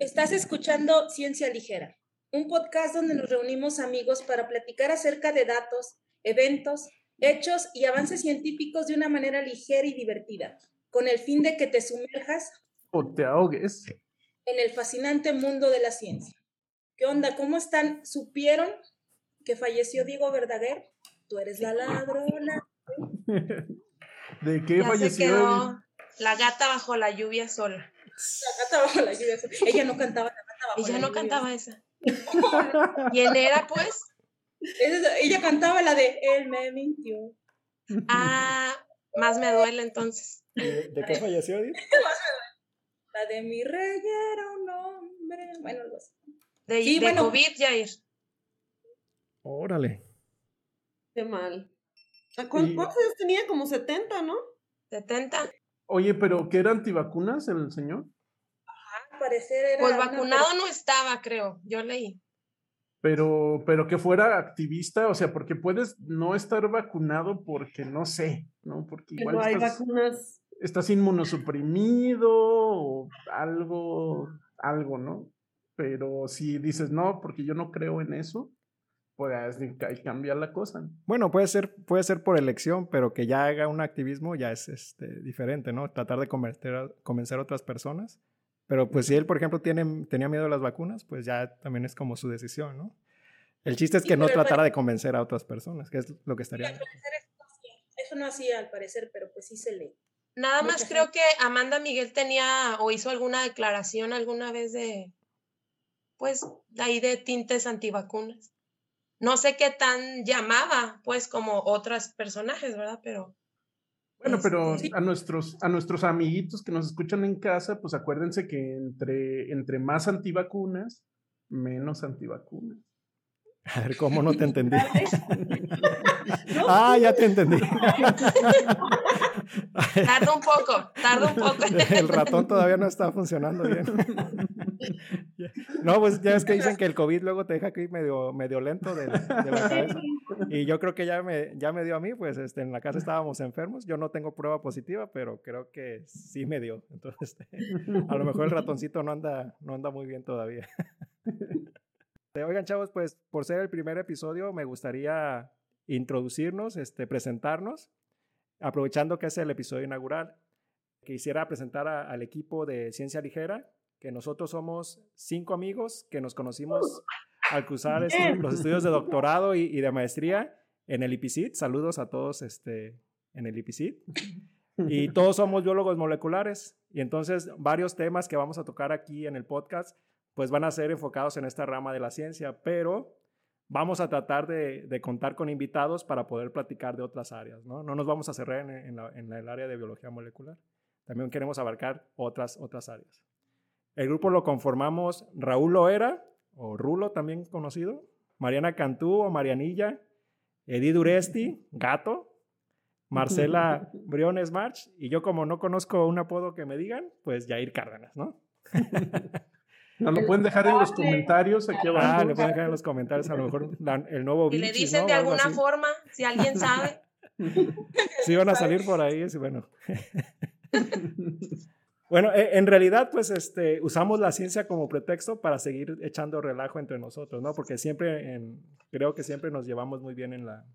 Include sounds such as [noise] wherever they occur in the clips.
Estás escuchando Ciencia Ligera, un podcast donde nos reunimos amigos para platicar acerca de datos, eventos, hechos y avances científicos de una manera ligera y divertida, con el fin de que te sumerjas o te ahogues en el fascinante mundo de la ciencia. ¿Qué onda? ¿Cómo están? ¿Supieron que falleció Diego Verdaguer? Tú eres la ladrona. [laughs] ¿De qué Ya se falleció? quedó la gata bajo la lluvia sola. La gata bajo la lluvia. Ella no cantaba la Ella la no lluvia. cantaba esa. [laughs] ¿Quién era, pues? Ella cantaba la de Él me mintió. Ah, más me duele entonces. ¿De, de qué falleció, Edith? [laughs] La de mi rey era un hombre. Bueno, algo así. De, Sí, de bueno. COVID, Jair. Órale. Qué mal. ¿A cuán- Y- ¿Cuántos años tenía? Como 70, ¿no? 70. Oye, pero ¿qué era antivacunas el señor? Parecer era. Pues una vacunado no estaba, creo. Yo leí. Pero, pero que fuera activista, o sea, porque puedes no estar vacunado porque no sé, ¿no? Porque Que igual no hay estás, vacunas. estás inmunosuprimido o algo, algo, ¿no? Pero si dices no, porque yo no creo en eso, pues hay cambiar la cosa. Bueno, puede ser, puede ser por elección, pero que ya haga un activismo ya es este, diferente, ¿no? Tratar de convertir a- convencer a otras personas. Pero pues si él, por ejemplo, tiene, tenía miedo a las vacunas, pues ya también es como su decisión, ¿no? El chiste es Sí, que no tratara de convencer a otras personas, que es lo que estaría... al parecer eso no hacía. Eso no hacía al parecer, pero pues sí se lee. Nada Mucha más creo que Amanda Miguel tenía o hizo alguna declaración alguna vez de, pues, de ahí de tintes antivacunas. No sé qué tan llamaba, pues, como otros personajes, ¿verdad? Pero Bueno, pero Este- a nuestros, a nuestros amiguitos que nos escuchan en casa, pues acuérdense que entre, entre más antivacunas, menos antivacunas. [laughs] A ver, ¿cómo no te entendí? [laughs] No, ah, ya te entendí. tarda un poco, tarda un poco. [laughs] El ratón todavía no está funcionando bien. No, pues ya es que dicen que el [laughs] COVID luego te deja aquí medio, medio lento de, de la cabeza. Y yo creo que ya me, ya me dio a mí, pues este, en la casa estábamos enfermos. Yo no tengo prueba positiva, pero creo que sí me dio. Entonces, este, a lo mejor el ratoncito no anda, no anda muy bien todavía. [laughs] Eh, Oigan, chavos, pues por ser el primer episodio, me gustaría introducirnos, este, presentarnos, aprovechando que es el episodio inaugural. Quisiera presentar a- al equipo de Ciencia Ligera, que nosotros somos cinco amigos que nos conocimos [laughs] al cruzar este, los estudios de doctorado y, y de maestría en el IPCIT. Saludos a todos este, en el IPCIT. Y [laughs] todos somos biólogos moleculares. Y entonces varios temas que vamos a tocar aquí en el podcast, pues van a ser enfocados en esta rama de la ciencia, pero vamos a tratar de, de contar con invitados para poder platicar de otras áreas, ¿no? No nos vamos a cerrar en, en la- en el área de biología molecular. También queremos abarcar otras, otras áreas. El grupo lo conformamos Raúl Loera, o Rulo también conocido, Mariana Cantú o Marianilla, Edith Uresti, Gato, Marcela [laughs] Briones March, y yo como no conozco un apodo que me digan, pues Jair Cárdenas, ¿no? [laughs] Nos lo pueden dejar en los comentarios aquí Ah, abajo. le pueden dejar en los comentarios a lo mejor la- el nuevo Y le dicen ¿no? de alguna así. forma, si alguien sabe. [laughs] Sí, van a salir por ahí, sí, bueno. Bueno, e- en realidad, pues, este, usamos la ciencia como pretexto para seguir echando relajo entre nosotros, ¿no? Porque siempre, en- creo que siempre nos llevamos muy bien en, la,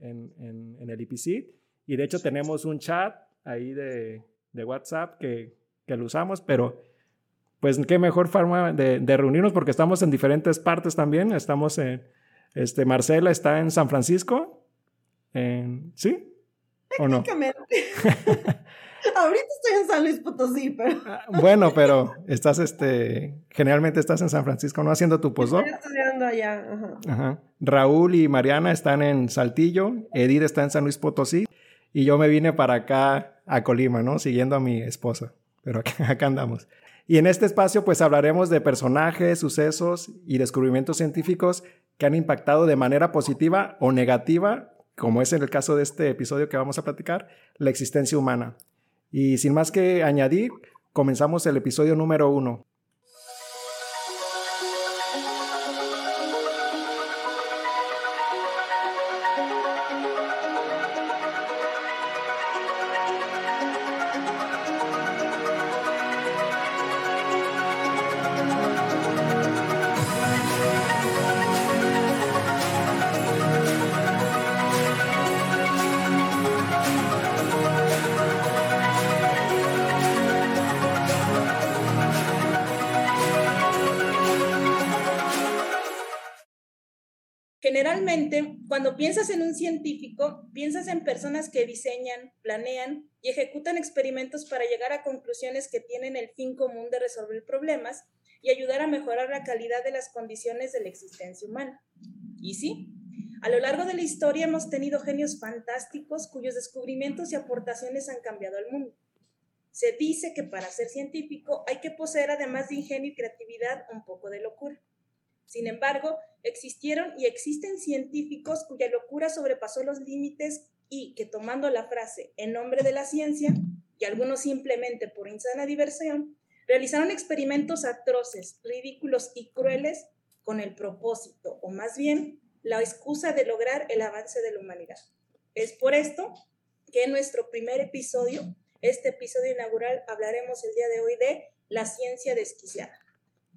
en, en- en el IPC. Y de hecho tenemos un chat ahí de, de WhatsApp que, que lo usamos, pero pues qué mejor forma de, de reunirnos porque estamos en diferentes partes también. Estamos en, este, Marcela está en San Francisco, en, ¿sí? ¿O no? [laughs] Ahorita estoy en San Luis Potosí, pero Ah, Bueno, pero estás, este, generalmente estás en San Francisco, ¿no? Haciendo tu postdoc. estoy estudiando allá. Ajá. Ajá. Raúl y Mariana están en Saltillo, Edith está en San Luis Potosí y yo me vine para acá a Colima, ¿no? Siguiendo a mi esposa, pero acá, [laughs] acá andamos. Y en este espacio pues hablaremos de personajes, sucesos y descubrimientos científicos que han impactado de manera positiva o negativa, como es en el caso de este episodio que vamos a platicar, la existencia humana. Y sin más que añadir, comenzamos el episodio número uno. Piensas en un científico, piensas en personas que diseñan, planean y ejecutan experimentos para llegar a conclusiones que tienen el fin común de resolver problemas y ayudar a mejorar la calidad de las condiciones de la existencia humana. Y sí, a lo largo de la historia hemos tenido genios fantásticos cuyos descubrimientos y aportaciones han cambiado al mundo. Se dice que para ser científico hay que poseer, además de ingenio y creatividad, un poco de locura. Sin embargo, existieron y existen científicos cuya locura sobrepasó los límites y que tomando la frase en nombre de la ciencia, y algunos simplemente por insana diversión, realizaron experimentos atroces, ridículos y crueles con el propósito, o más bien la excusa de lograr el avance de la humanidad. Es por esto que en nuestro primer episodio, este episodio inaugural, hablaremos el día de hoy de la ciencia desquiciada.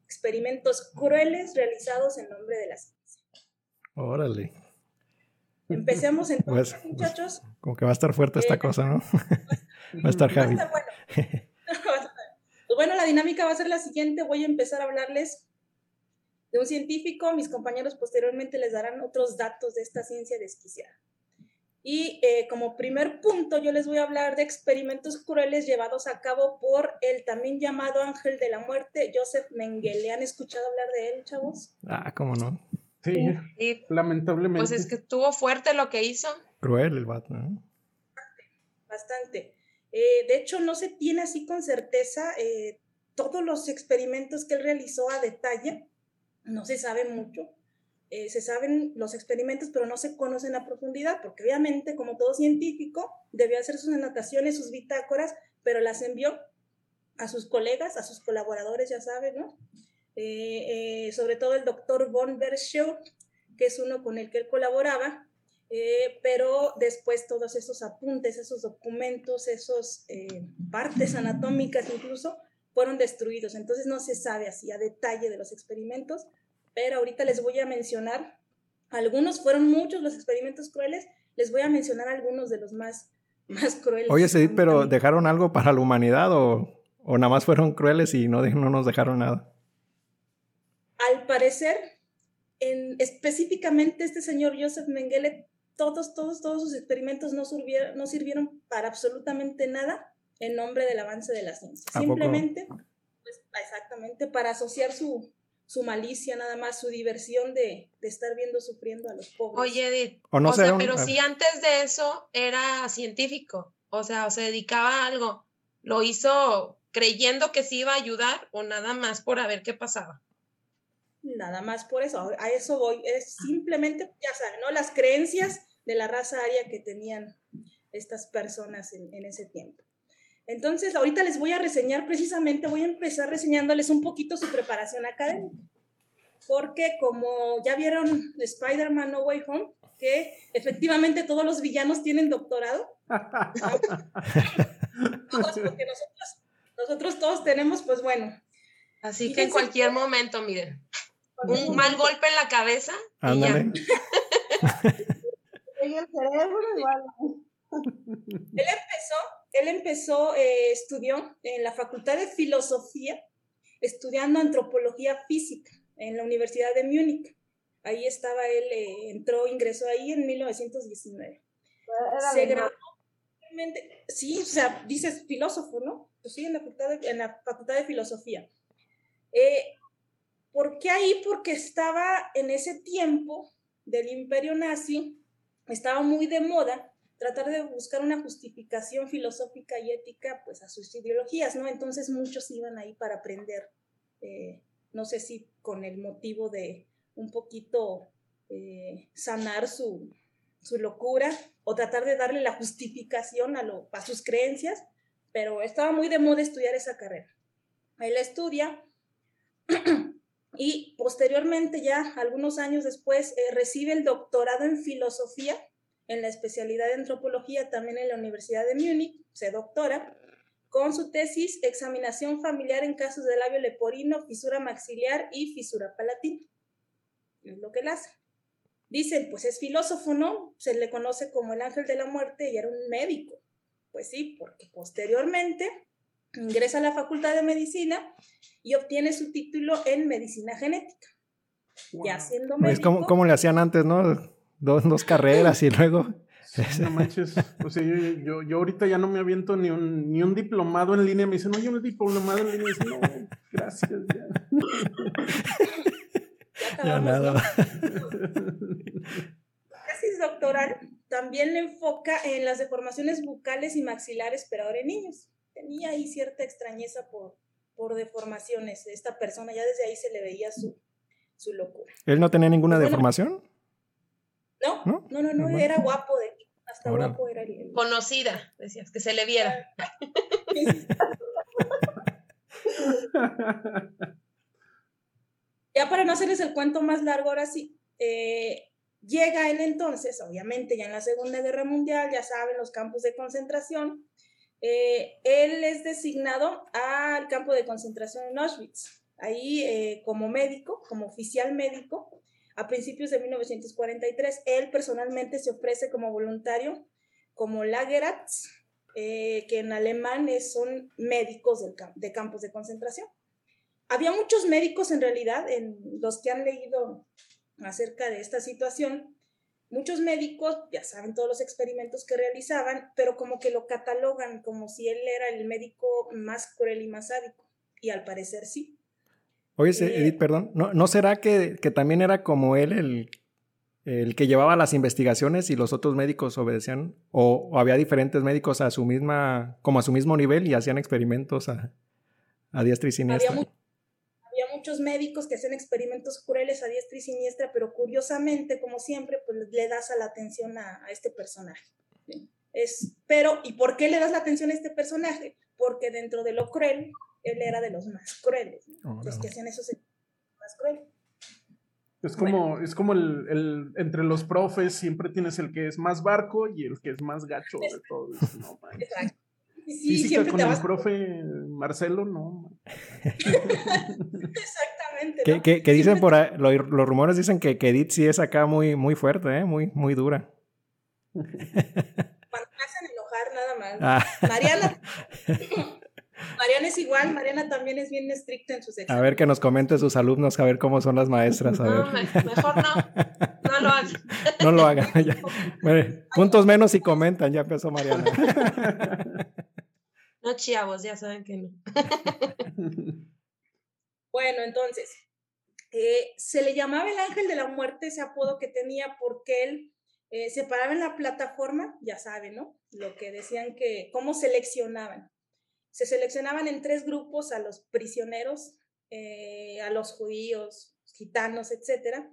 Experimentos crueles realizados en nombre de la ciencia. Órale. Empecemos [laughs] entonces, pues, pues, muchachos. Como que va a estar fuerte esta eh, cosa, ¿no? [laughs] va a estar Javi. [laughs] bueno. Pues bueno, la dinámica va a ser la siguiente. Voy a empezar a hablarles de un científico. Mis compañeros posteriormente les darán otros datos de esta ciencia desquiciada. Y eh, como primer punto, yo les voy a hablar de experimentos crueles llevados a cabo por el también llamado ángel de la muerte, Joseph Mengele. ¿Han escuchado hablar de él, chavos? Ah, ¿cómo no? Sí, lamentablemente. Pues es que estuvo fuerte lo que hizo. Cruel el vato, Bastante. Eh, de hecho, no se tiene así con certeza eh, todos los experimentos que él realizó a detalle. No se sabe mucho. Eh, se saben los experimentos, pero no se conocen a profundidad, porque obviamente, como todo científico, debió hacer sus anotaciones, sus bitácoras, pero las envió a sus colegas, a sus colaboradores, ya saben, ¿no? sobre todo el doctor von Berschow, que es uno con el que él colaboraba, eh, pero después todos esos apuntes, esos documentos, esos eh, partes anatómicas incluso, fueron destruidos. Entonces no se sabe así a detalle de los experimentos, pero ahorita les voy a mencionar algunos, fueron muchos los experimentos crueles, les voy a mencionar algunos de los más, [laughs] más crueles. Oye, pero ¿dejaron algo para la humanidad o, o nada más fueron crueles y no, no nos dejaron nada? Al parecer, en, específicamente este señor Joseph Mengele todos, todos, todos sus experimentos no sirvieron, no sirvieron para absolutamente nada en nombre del avance de la ciencia. Simplemente, pues, exactamente, para asociar su, su malicia nada más, su diversión de, de, estar viendo sufriendo a los pobres. Oye, Edith, o, sea, pero si antes de eso era científico, o sea, o se dedicaba a algo, lo hizo creyendo que sí iba a ayudar o nada más por a ver qué pasaba. Nada más por eso, a eso voy, es simplemente, ya saben, ¿no? Las creencias de la raza aria que tenían estas personas en, ese tiempo. Entonces, ahorita les voy a reseñar precisamente, voy a empezar reseñándoles un poquito su preparación académica. Porque como ya vieron Spider-Man No Way Home, que efectivamente todos los villanos tienen doctorado. [laughs] todos, porque nosotros, nosotros todos tenemos, pues bueno. Así que en cualquier momento, miren, un mal golpe en la cabeza y ya. [laughs] el cerebro igual. [laughs] Él empezó, él empezó, eh, estudió en la Facultad de Filosofía, estudiando antropología física en la Universidad de Múnich. Ahí estaba él, eh, entró, ingresó ahí en 1919. Se graduó, sí, o sea, dices filósofo, ¿no? Pues sí, en la Facultad de, en la facultad de Filosofía. Eh, ¿Por qué ahí? Porque estaba en ese tiempo del imperio nazi, estaba muy de moda tratar de buscar una justificación filosófica y ética pues a sus ideologías, ¿no? Entonces muchos iban ahí para aprender, eh, no sé si con el motivo de un poquito eh, sanar su, locura o tratar de darle la justificación a, lo, a sus creencias, pero estaba muy de moda estudiar esa carrera. Él estudia [clears throat] y posteriormente, ya algunos años después, eh, recibe el doctorado en filosofía en la especialidad de antropología también en la Universidad de Múnich, se doctora, con su tesis Examinación familiar en casos de labio leporino, fisura maxiliar y fisura palatina. Es lo que él hace. Dicen, pues es filósofo, ¿no? Se le conoce como el ángel de la muerte y era un médico. Pues sí, porque posteriormente ingresa a la Facultad de Medicina y obtiene su título en Medicina Genética. ya Wow. siendo Pues médico. como, como le hacían antes, ¿no? Dos, dos carreras y luego... Sí, no [laughs] manches. O sea, yo, yo, yo ahorita ya no me aviento ni un, ni un diplomado en línea. Me dicen, oye, un diplomado en línea. Dicen, no, gracias. Ya. ya nada. ¿no? tesis doctoral también le enfoca en las deformaciones bucales y maxilares, pero ahora en niños. Tenía ahí cierta extrañeza por, por deformaciones. Esta persona ya desde ahí se le veía su, su locura. ¿Él no tenía ninguna Bueno. deformación? No, ¿No? no, no, era guapo de hasta guapo era el- Conocida, decías, que se le viera. [laughs] Ya para no hacerles el cuento más largo, ahora sí, eh, llega él entonces, obviamente ya en la Segunda Guerra Mundial, ya saben, los campos de concentración, eh, él es designado al campo de concentración en Auschwitz, ahí eh, como médico, como oficial médico, a principios de 1943, él personalmente se ofrece como voluntario, como Lagerarzt, eh, que en alemán son médicos del de campos de concentración había muchos médicos en realidad, en los que han leído acerca de esta situación, muchos médicos, ya saben todos los experimentos que realizaban, pero como que lo catalogan como si él era el médico más cruel y más sádico. Y al parecer sí. Oye, se- Eh, Edith, perdón, ¿no, no será que, que también era como él el, el que llevaba las investigaciones y los otros médicos obedecían? O, o había diferentes médicos a su misma, como a su mismo nivel y hacían experimentos a, a diestra y siniestra? Había, mu- había muchos médicos que hacían experimentos crueles a diestra y siniestra, pero curiosamente, como siempre, pues le das a la atención a, a este personaje. Es, pero, ¿y por qué le das la atención a este personaje? Porque dentro de lo cruel, él era de los más crueles, ¿no? los que hacían esos experimentos más crueles. Es como, es como el, el- entre los profes siempre tienes el que es más barco y el que es más gacho de todos. No. [laughs] Exacto. Sí, sí, Física siempre con te el profe Marcelo, no. [laughs] Exactamente. Que, ¿no? que- que dicen por ahí, lo- los rumores dicen que, que Edith sí es acá muy, muy fuerte, ¿eh? muy, muy dura. Cuando me hacen enojar, nada más. Ah, Mariana. [laughs] Mariana es igual, Mariana también es bien estricta en sus a exámenes. ver que nos comente sus alumnos, a ver cómo son las maestras. A ver. No, me- mejor no. No lo hagas. [laughs] No lo hagan. Bueno, puntos menos y comentan, ya empezó Mariana. [laughs] No, chavos, ya saben que no. [laughs] Bueno, entonces, eh, se le llamaba el ángel de la muerte, ese apodo que tenía, porque él eh, se paraba en la plataforma, ya saben, ¿no? Lo que decían que, cómo seleccionaban. Se seleccionaban en tres grupos a los prisioneros, eh, a los judíos, gitanos, etcétera,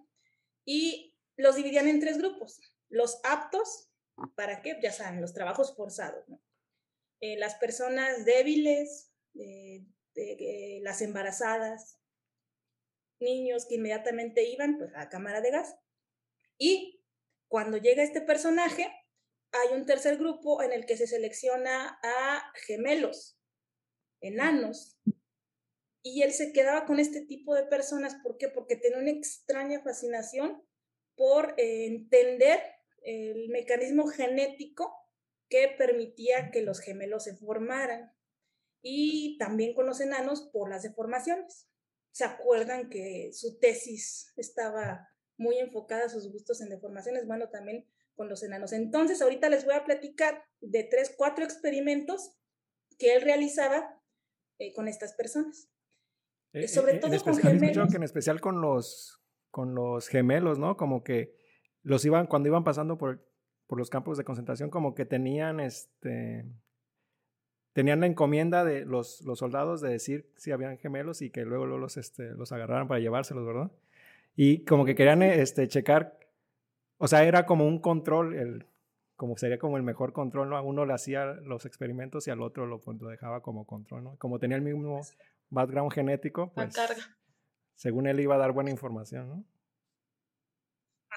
y los dividían en tres grupos. Los aptos, ¿para qué? Ya saben, los trabajos forzados. Eh, las personas débiles, eh, las embarazadas, niños que inmediatamente iban pues, a la cámara de gas. Y cuando llega este personaje, hay un tercer grupo en el que se selecciona a gemelos, enanos. Y él se quedaba con este tipo de personas, ¿por qué? Porque tenía una extraña fascinación por eh, entender el mecanismo genético que permitía que los gemelos se formaran y también con los enanos por las deformaciones. ¿Se acuerdan que su tesis estaba muy enfocada a sus gustos en deformaciones? Bueno, también con los enanos. Entonces, ahorita les voy a platicar de tres, cuatro experimentos que él realizaba eh, con estas personas. Eh, sobre eh, todo con especial, [laughs] gemelos. que en especial con los, con los gemelos, ¿no? Como que los iban, cuando iban pasando por, por los campos de concentración, como que tenían este tenían la encomienda de los, los soldados de decir si habían gemelos y que luego, luego los, este, los agarraran para llevárselos, ¿verdad? Y como que querían este, checar, o sea, era como un control, el, como sería como el mejor control, ¿no? A uno le hacía los experimentos y al otro lo, pues, lo dejaba como control, ¿no? Como tenía el mismo background genético, La pues carga. según él iba a dar buena información, ¿no?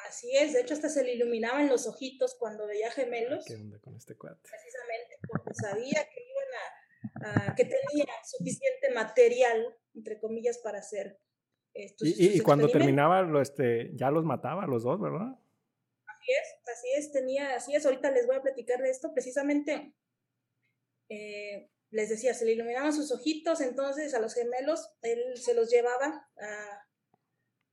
Así es, de hecho hasta se le iluminaban los ojitos cuando veía Ah, gemelos. ¿Qué onda con este cuate? precisamente porque sabía que iban a, a- que tenía suficiente material, entre comillas, para hacer estos Y, y- y cuando terminaba, lo, este, ya los mataba a los dos, ¿verdad? Es, así es, tenía, así es, ahorita les voy a platicar de esto, precisamente, eh, les decía, se le iluminaban sus ojitos, entonces a los gemelos él se los llevaba a,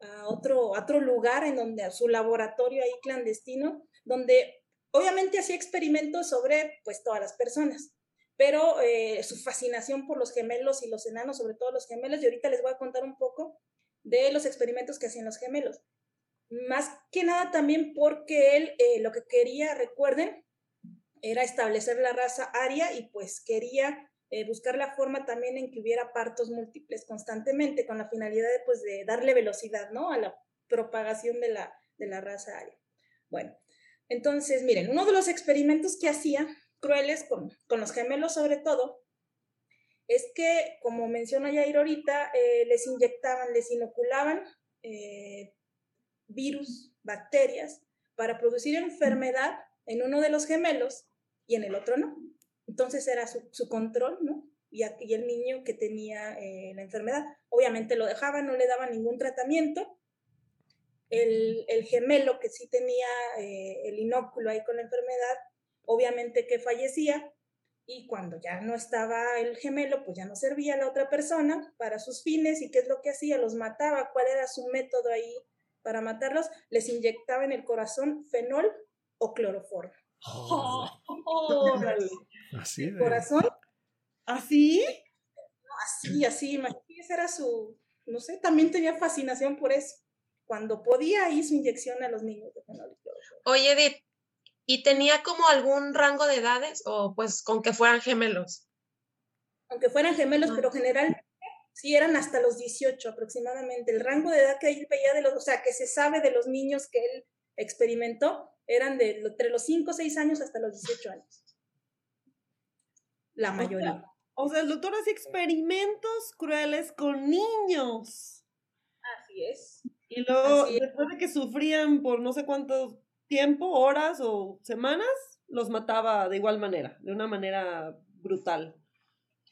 a otro, otro lugar en donde, a su laboratorio ahí clandestino, donde obviamente hacía experimentos sobre pues todas las personas, pero eh, su fascinación por los gemelos y los enanos, sobre todo los gemelos, y ahorita les voy a contar un poco de los experimentos que hacían los gemelos. Más que nada también porque él eh, lo que quería, recuerden, era establecer la raza aria y pues quería eh, buscar la forma también en que hubiera partos múltiples constantemente con la finalidad de, pues, de darle velocidad ¿no? a la propagación de la, de la raza aria. Bueno, entonces miren, uno de los experimentos que hacía, crueles con, con los gemelos sobre todo, es que, como menciona Jair ahorita, eh, les inyectaban, les inoculaban eh, virus, bacterias, para producir enfermedad en uno de los gemelos y en el otro no. Entonces era su, control, ¿no? Y aquí el niño que tenía eh, la enfermedad, obviamente lo dejaban, no le daban ningún tratamiento. El, gemelo que sí tenía el inóculo ahí con la enfermedad, obviamente que fallecía, y cuando ya no estaba el gemelo, pues ya no servía la otra persona para sus fines y qué es lo que hacía, los mataba, cuál era su método ahí para matarlos, les inyectaba en el corazón fenol o cloroformo. Oh, [laughs] así de... corazón. ¿Así? Así, así, imagínese, era su, no sé, también tenía fascinación por eso. Cuando podía, hizo inyección a los niños de fenol y cloroformo. Oye, Edith, ¿Y tenía como algún rango de edades o pues con que fueran gemelos? Aunque fueran gemelos, pero generalmente sí eran hasta los 18 aproximadamente. El rango de edad que él veía de los, o sea, que se sabe de los niños que él experimentó, eran de entre los 5 o 6 años hasta los 18 años. La mayoría. O sea, el doctor hace experimentos crueles con niños. Así es. Y luego, después de que sufrían por no sé cuántos tiempo, horas o semanas, los mataba de igual manera, de una manera brutal.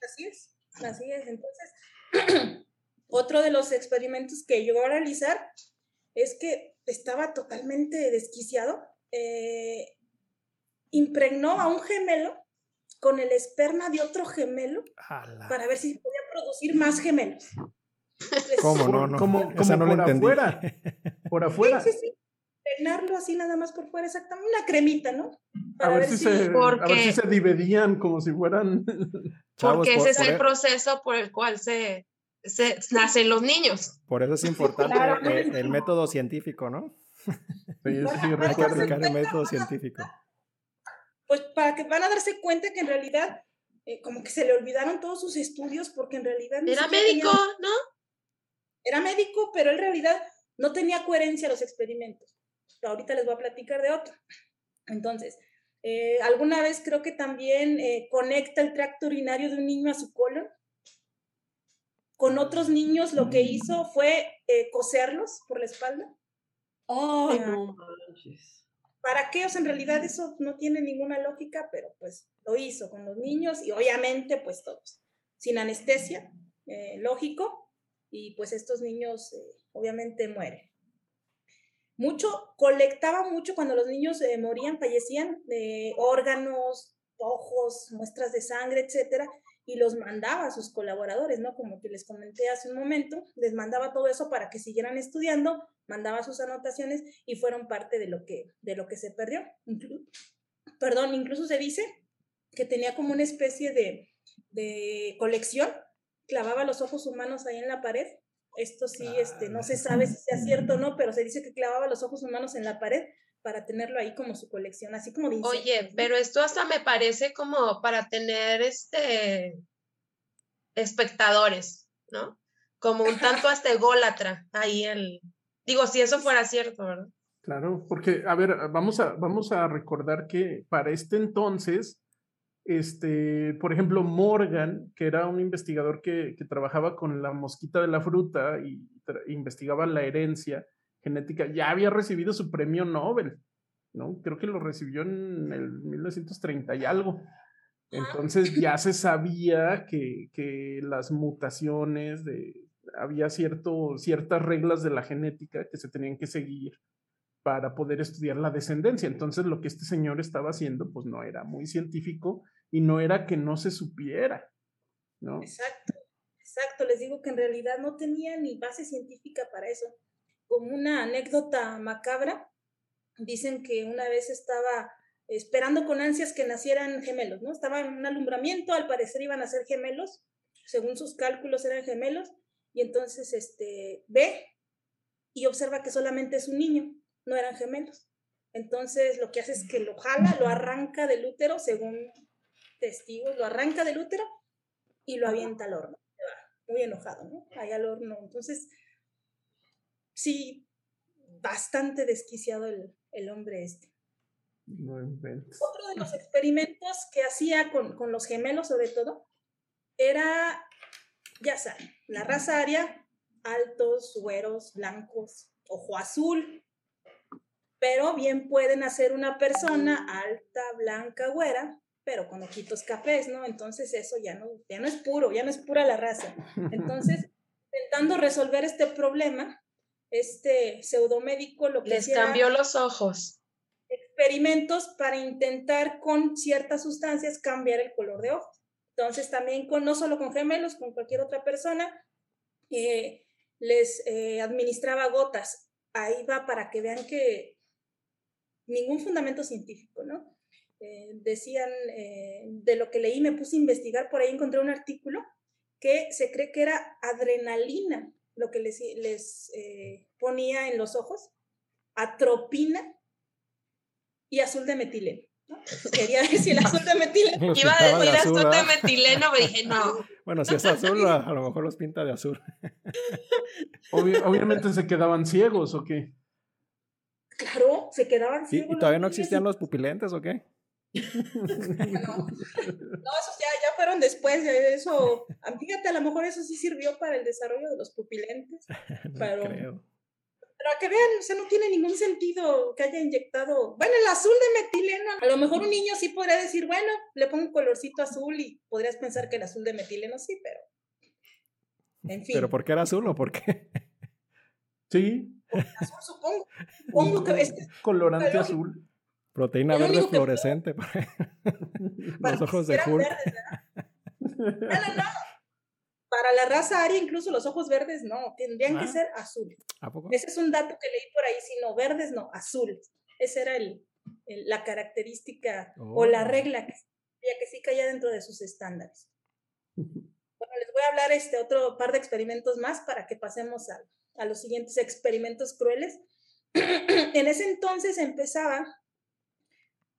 Así es, así es. Entonces, [clears throat] otro de los experimentos que llegó a realizar es que estaba totalmente desquiciado. Eh, impregnó a un gemelo con el esperma de otro gemelo para ver si podía producir más gemelos. ¿Cómo no? no. Como, no por afuera. Por [laughs] afuera. Sí, sí, sí peinarlo así nada más por fuera, exactamente, una cremita, ¿no? a, ver si Se, a ver si se dividían como si fueran... [laughs] Porque ese es el proceso por el cual se, se nacen los niños. Por eso es importante el, método científico, ¿no? Sí, sí, el método científico. Pues para que van a darse cuenta que en realidad eh, como que se le olvidaron todos sus estudios porque en realidad... Era médico, ¿no? Era médico, pero en realidad no tenía coherencia los experimentos ahorita les voy a platicar de otro. Entonces, eh, alguna vez creo que también eh, conecta el tracto urinario de un niño a su colon. Con otros niños lo que hizo fue eh, coserlos por la espalda. ¡Oh, no manches! ¿Para qué? O sea, en realidad eso no tiene ninguna lógica, pero pues lo hizo con los niños y obviamente pues todos, sin anestesia, lógico, y pues estos niños obviamente mueren mucho, colectaba mucho cuando los niños eh, morían, fallecían, de órganos, ojos, muestras de sangre, etcétera, y los mandaba a sus colaboradores, ¿no? Como que les comenté hace un momento, les mandaba todo eso para que siguieran estudiando, mandaba sus anotaciones y fueron parte de lo que, de lo que se perdió. perdón, incluso se dice que tenía como una especie de, de colección, clavaba los ojos humanos ahí en la pared esto sí, este, no se sabe si sea cierto o no, pero se dice que clavaba los ojos humanos en la pared para tenerlo ahí como su colección, así como dice. Oye, pero esto hasta me parece como para tener este espectadores, ¿no? Como un tanto hasta ególatra ahí el digo, si eso fuera cierto, ¿verdad? Claro, porque a ver, vamos a vamos a recordar que para este entonces este, por ejemplo, Morgan, que era un investigador que, trabajaba con la mosquita de la fruta y investigaba la herencia genética, ya había recibido su premio Nobel, ¿no? Creo que lo recibió en el 1930 y algo. Entonces ya se sabía que, que las mutaciones, de, había cierto, ciertas reglas de la genética que se tenían que seguir para poder estudiar la descendencia. Entonces lo que este señor estaba haciendo pues no era muy científico y no era que no se supiera, ¿no? Exacto, exacto. Les digo que en realidad no tenía ni base científica para eso. como una anécdota macabra. Dicen que una vez estaba esperando con ansias que nacieran gemelos, ¿no? Estaba en un alumbramiento, al parecer iban a ser gemelos, según sus cálculos eran gemelos, y entonces este, ve y observa que solamente es un niño, no eran gemelos. Entonces lo que hace es que lo jala, lo arranca del útero, según testigos, lo arranca del útero y lo avienta al horno. Muy enojado, ¿no? Ahí al horno. Entonces, sí, bastante desquiciado el, el hombre este. Otro de los experimentos que hacía con, con, los gemelos, sobre todo, era, ya saben, la raza aria, altos, güeros, blancos, ojo azul, pero bien pueden hacer una persona alta, blanca, güera, pero con ojitos cafés, ¿no? Entonces eso ya no, ya no es puro, ya no es pura la raza. [laughs] Entonces, intentando resolver este problema, este pseudomédico lo que Les cambió los ojos. Experimentos para intentar con ciertas sustancias cambiar el color de ojos. Entonces también con, no solo con gemelos, con cualquier otra persona, eh, les eh, administraba gotas. Ahí va para que vean que ningún fundamento científico, ¿no? Eh, decían, eh, de lo que leí, me puse a investigar, por ahí encontré un artículo que se cree que era adrenalina lo que les, les eh, ponía en los ojos, atropina y azul de metileno. Quería [laughs] decir el azul de metileno. Iba a decir azul, de [laughs] metileno, pero dije no. Bueno, si es azul, a, lo mejor los pinta de azul. [laughs] obviamente se quedaban ciegos, ¿o qué? Claro, se quedaban ciegos. ¿Y, todavía no existían los pupilentes o qué? [laughs] no, esos ya, ya fueron después de eso. Fíjate, a lo mejor eso sí sirvió para el desarrollo de los pupilentes. [laughs] pero, creo. pero a que vean, o sea, no tiene ningún sentido que haya inyectado. Bueno, el azul de metileno, a lo mejor un niño sí podría decir, bueno, le pongo un colorcito azul y podrías pensar que el azul de metileno sí, pero. En fin. ¿Pero por qué era azul o por qué? [laughs] Sí, azul, supongo. Supongo que es colorante azul. Proteína verde fluorescente. los ojos de Hulk. no, no, no. Para la raza aria, incluso los ojos verdes no, tendrían que ah. ser azules. Ese es un dato que leí por ahí, si no, verdes no, azules. Esa era el, la característica o la oh. regla que, que sí caía dentro de sus estándares. Bueno, les voy a hablar este otro par de experimentos más para que pasemos a, a los siguientes experimentos crueles. [clears throat] en ese entonces empezaba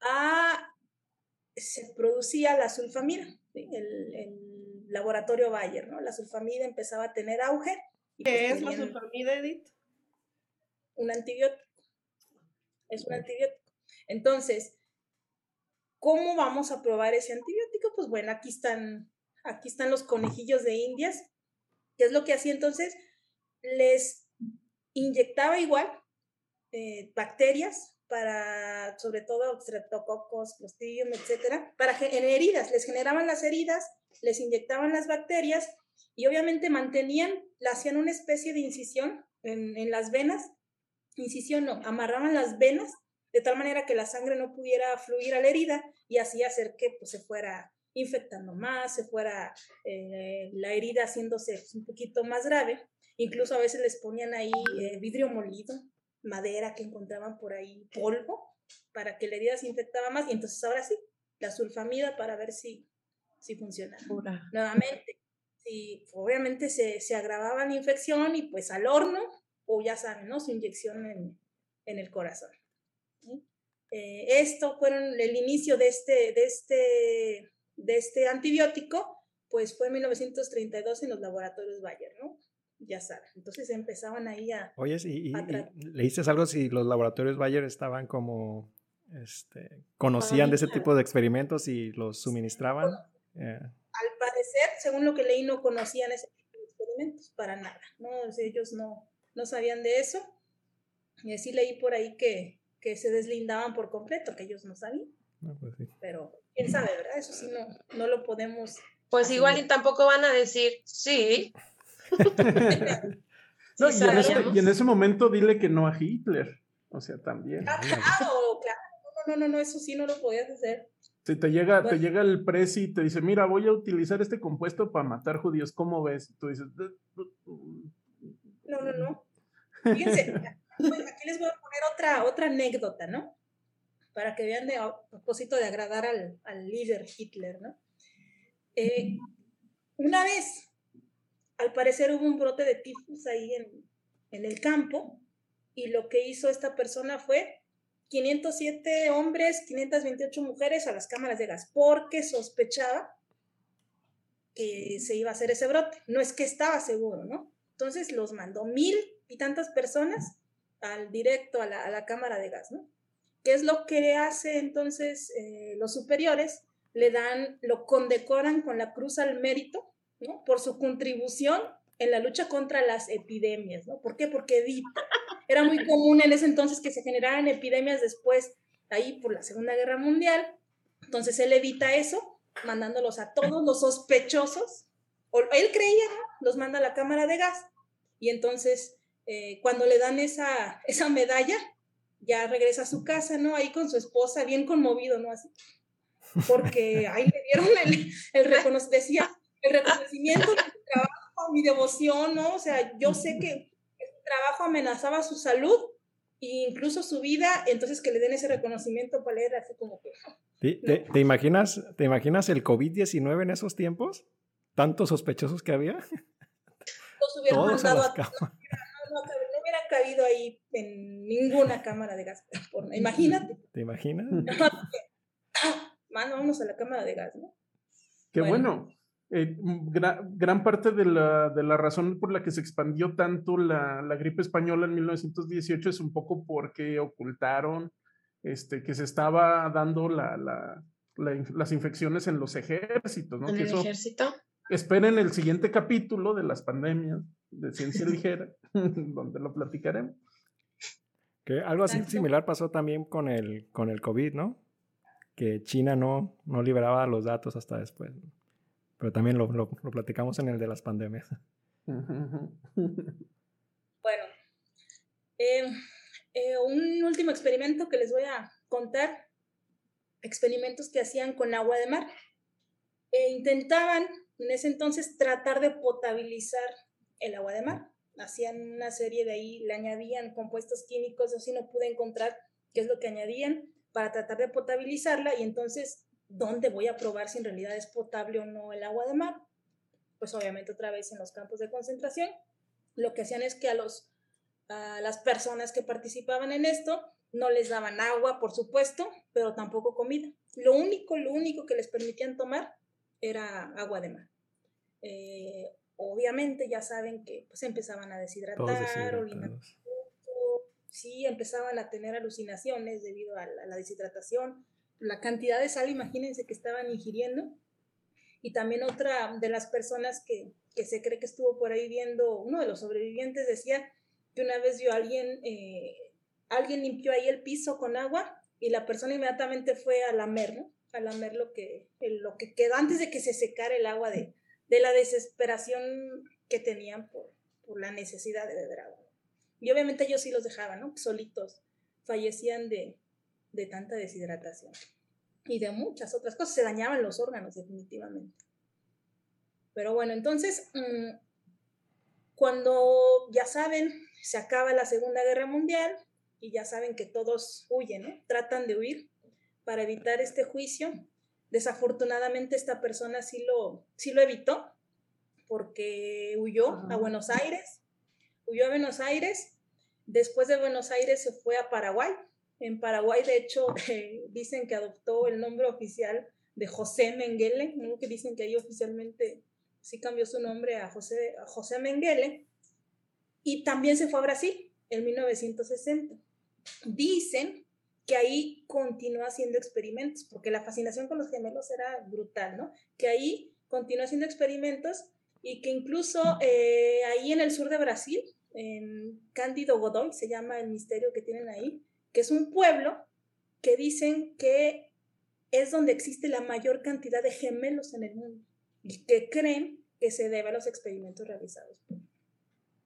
a, se producía la sulfamida, el, laboratorio Bayer, ¿no? La sulfamida empezaba a tener auge. ¿Qué pues es la sulfamida, Edith? Un antibiótico. Es un antibiótico. Entonces, ¿cómo vamos a probar ese antibiótico? Pues bueno, aquí están, aquí están los conejillos de indias. ¿Qué es lo que hacía entonces? Les inyectaba igual eh, bacterias para, sobre todo, streptococos, clostridium, etcétera, para en heridas, les generaban las heridas, les inyectaban las bacterias y obviamente mantenían, le hacían una especie de incisión en, en las venas, incisión no, amarraban las venas de tal manera que la sangre no pudiera fluir a la herida y así hacer que pues, se fuera infectando más, se fuera eh, la herida haciéndose un poquito más grave. Incluso a veces les ponían ahí eh, vidrio molido madera que encontraban por ahí, polvo, para que la herida se infectaba más. Y entonces ahora sí, la sulfamida para ver si, si funciona. Nuevamente, si obviamente se, se, agravaba la infección y pues al horno, o ya saben, ¿no? Su inyección en, en el corazón. Eh, esto fueron el inicio de este, de este, de este antibiótico, pues fue en 1932 en los laboratorios Bayer, ¿no? Ya sabes. Entonces empezaban ahí a... Oye, ¿y, leíste algo si los laboratorios Bayer estaban como... Este, conocían de ese tipo de experimentos y los suministraban? Eh. Al parecer, según lo que leí, no conocían ese tipo de experimentos para nada. ¿no? ellos no, no sabían de eso. Y así leí por ahí que, que se deslindaban por completo, que ellos no sabían. Pues Pero quién sabe, ¿verdad? Eso sí no, no lo podemos... Pues igual y tampoco van a decir, sí, [laughs] y, en ese, momento dile que no a Hitler. O sea, también. Ah, claro, claro. No, no, no, eso sí no lo podías hacer. Si te llega, te llega el presi y te dice, mira, voy a utilizar este compuesto para matar judíos, ¿cómo ves? tú dices, no, no, no. Fíjense, aquí les voy a poner otra, otra anécdota, ¿no? Para que vean de, a propósito de agradar al, al líder Hitler, ¿no? Eh, una vez, al parecer hubo un brote de tifus ahí en, en el campo y lo que hizo esta persona fue 507 hombres, 528 mujeres a las cámaras de gas, porque sospechaba que se iba a hacer ese brote. No es que estaba seguro, ¿no? Entonces los mandó mil y tantas personas al directo a la, cámara de gas, ¿no? ¿Qué es lo que hace entonces eh, los superiores? Le dan, lo condecoran con la cruz al mérito, Por su contribución en la lucha contra las epidemias, ¿no? ¿Por qué? Porque evita. Era muy común en ese entonces que se generaran epidemias después, ahí por la Segunda Guerra Mundial. Entonces él evita eso, mandándolos a todos los sospechosos. O, él creía, ¿no? Los manda a la cámara de gas. Y entonces, eh, cuando le dan esa, esa medalla, ya regresa a su casa, ¿no? Ahí con su esposa, bien conmovido, ¿no? Así. Porque ahí le dieron el, el, decía, el reconocimiento de su trabajo, mi devoción, ¿no? O sea, yo sé que el trabajo amenazaba su salud e incluso su vida, entonces que le den ese reconocimiento para leer así como que... ¿Te, te, imaginas, ¿Te imaginas el COVID-19 en esos tiempos? ¿Tantos sospechosos que había? Todos mandado a, no, hubiera cabido ahí en ninguna cámara de gas. Imagínate. ¿Te imaginas? [laughs] Mano, vamos a la cámara de gas, ¿no? Qué bueno. Eh, gran, parte de la, de la, razón por la que se expandió tanto la, la, gripe española en 1918 es un poco porque ocultaron este, que se estaba dando la, las infecciones en los ejércitos, ¿no? ¿En el ejército? esperen el siguiente capítulo de las pandemias de ciencia [laughs] ligera, [laughs] donde lo platicaremos. Que algo así similar pasó también con el, con el COVID, ¿no? Que China no, no liberaba los datos hasta después. Pero también lo, lo, platicamos en el de las pandemias. [laughs] Bueno, em, eh, un último experimento que les voy a contar. Experimentos que hacían con agua de mar. E intentaban en ese entonces tratar de potabilizar el agua de mar. Hacían una serie de ahí, le añadían compuestos químicos, así no pude encontrar qué es lo que añadían para tratar de potabilizarla y entonces, ¿dónde voy a probar si en realidad es potable o no el agua de mar? Pues obviamente otra vez en los campos de concentración. Lo que hacían es que a, los, a las personas que participaban en esto no les daban agua, por supuesto, pero tampoco comida. Lo único, lo único que les permitían tomar era agua de mar. Eh, obviamente ya saben que pues empezaban a deshidratar, sí, empezaban a tener alucinaciones debido a la, deshidratación, la cantidad de sal, imagínense que estaban ingiriendo. Y también otra de las personas que, que se cree que estuvo por ahí viendo, uno de los sobrevivientes decía que una vez vio a alguien, eh, alguien limpió ahí el piso con agua y la persona inmediatamente fue a lamer, ¿no? a lamer lo que, lo que quedó antes de que se secara el agua de, de la desesperación que tenían por, por, la necesidad de beber agua. Y obviamente ellos sí los dejaban, ¿no? Solitos. Fallecían de, de tanta deshidratación. Y de muchas otras cosas. Se dañaban los órganos, definitivamente. Pero bueno, entonces, mm, cuando ya saben, se acaba la Segunda Guerra Mundial y ya saben que todos huyen, ¿no? Tratan de huir para evitar este juicio. Desafortunadamente esta persona sí lo, sí lo evitó porque huyó a Buenos Aires, huyó a Buenos Aires, después de Buenos Aires se fue a Paraguay. En Paraguay, de hecho, [laughs] dicen que adoptó el nombre oficial de José Mengele, ¿no? que dicen que ahí oficialmente sí cambió su nombre a José, a José Mengele, y también se fue a Brasil en 1960. Dicen que ahí continúa haciendo experimentos, porque la fascinación con los gemelos era brutal, ¿no? Que ahí continúa haciendo experimentos y que incluso eh, ahí en el sur de Brasil, en Cándido Godoy, se llama el misterio que tienen ahí, que es un pueblo que dicen que es donde existe la mayor cantidad de gemelos en el mundo y que creen que se debe a los experimentos realizados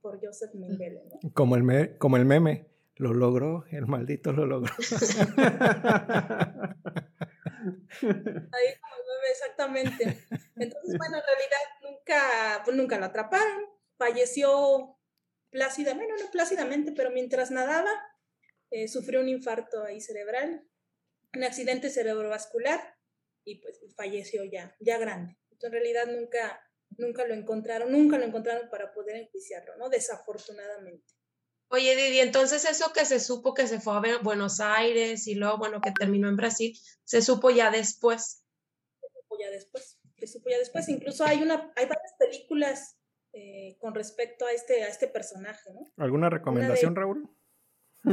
por, Joseph Mengele. Como, el como el meme lo logró, el maldito lo logró. [laughs] Ahí exactamente. Entonces, bueno, en realidad nunca, pues nunca lo atraparon. Falleció plácidamente, bueno, no plácidamente, pero mientras nadaba, eh, sufrió un infarto ahí cerebral, un accidente cerebrovascular y pues falleció ya, ya grande. Entonces, en realidad nunca, nunca lo encontraron, nunca lo encontraron para poder enjuiciarlo, ¿no? Desafortunadamente. Oye, Didi, entonces eso que se supo que se fue a Buenos Aires y luego, bueno, que terminó en Brasil, se supo ya después. Se supo ya después, se supo ya después. Incluso hay, una, hay varias películas eh, con respecto a este, a este personaje, ¿no? ¿Alguna recomendación, Raúl?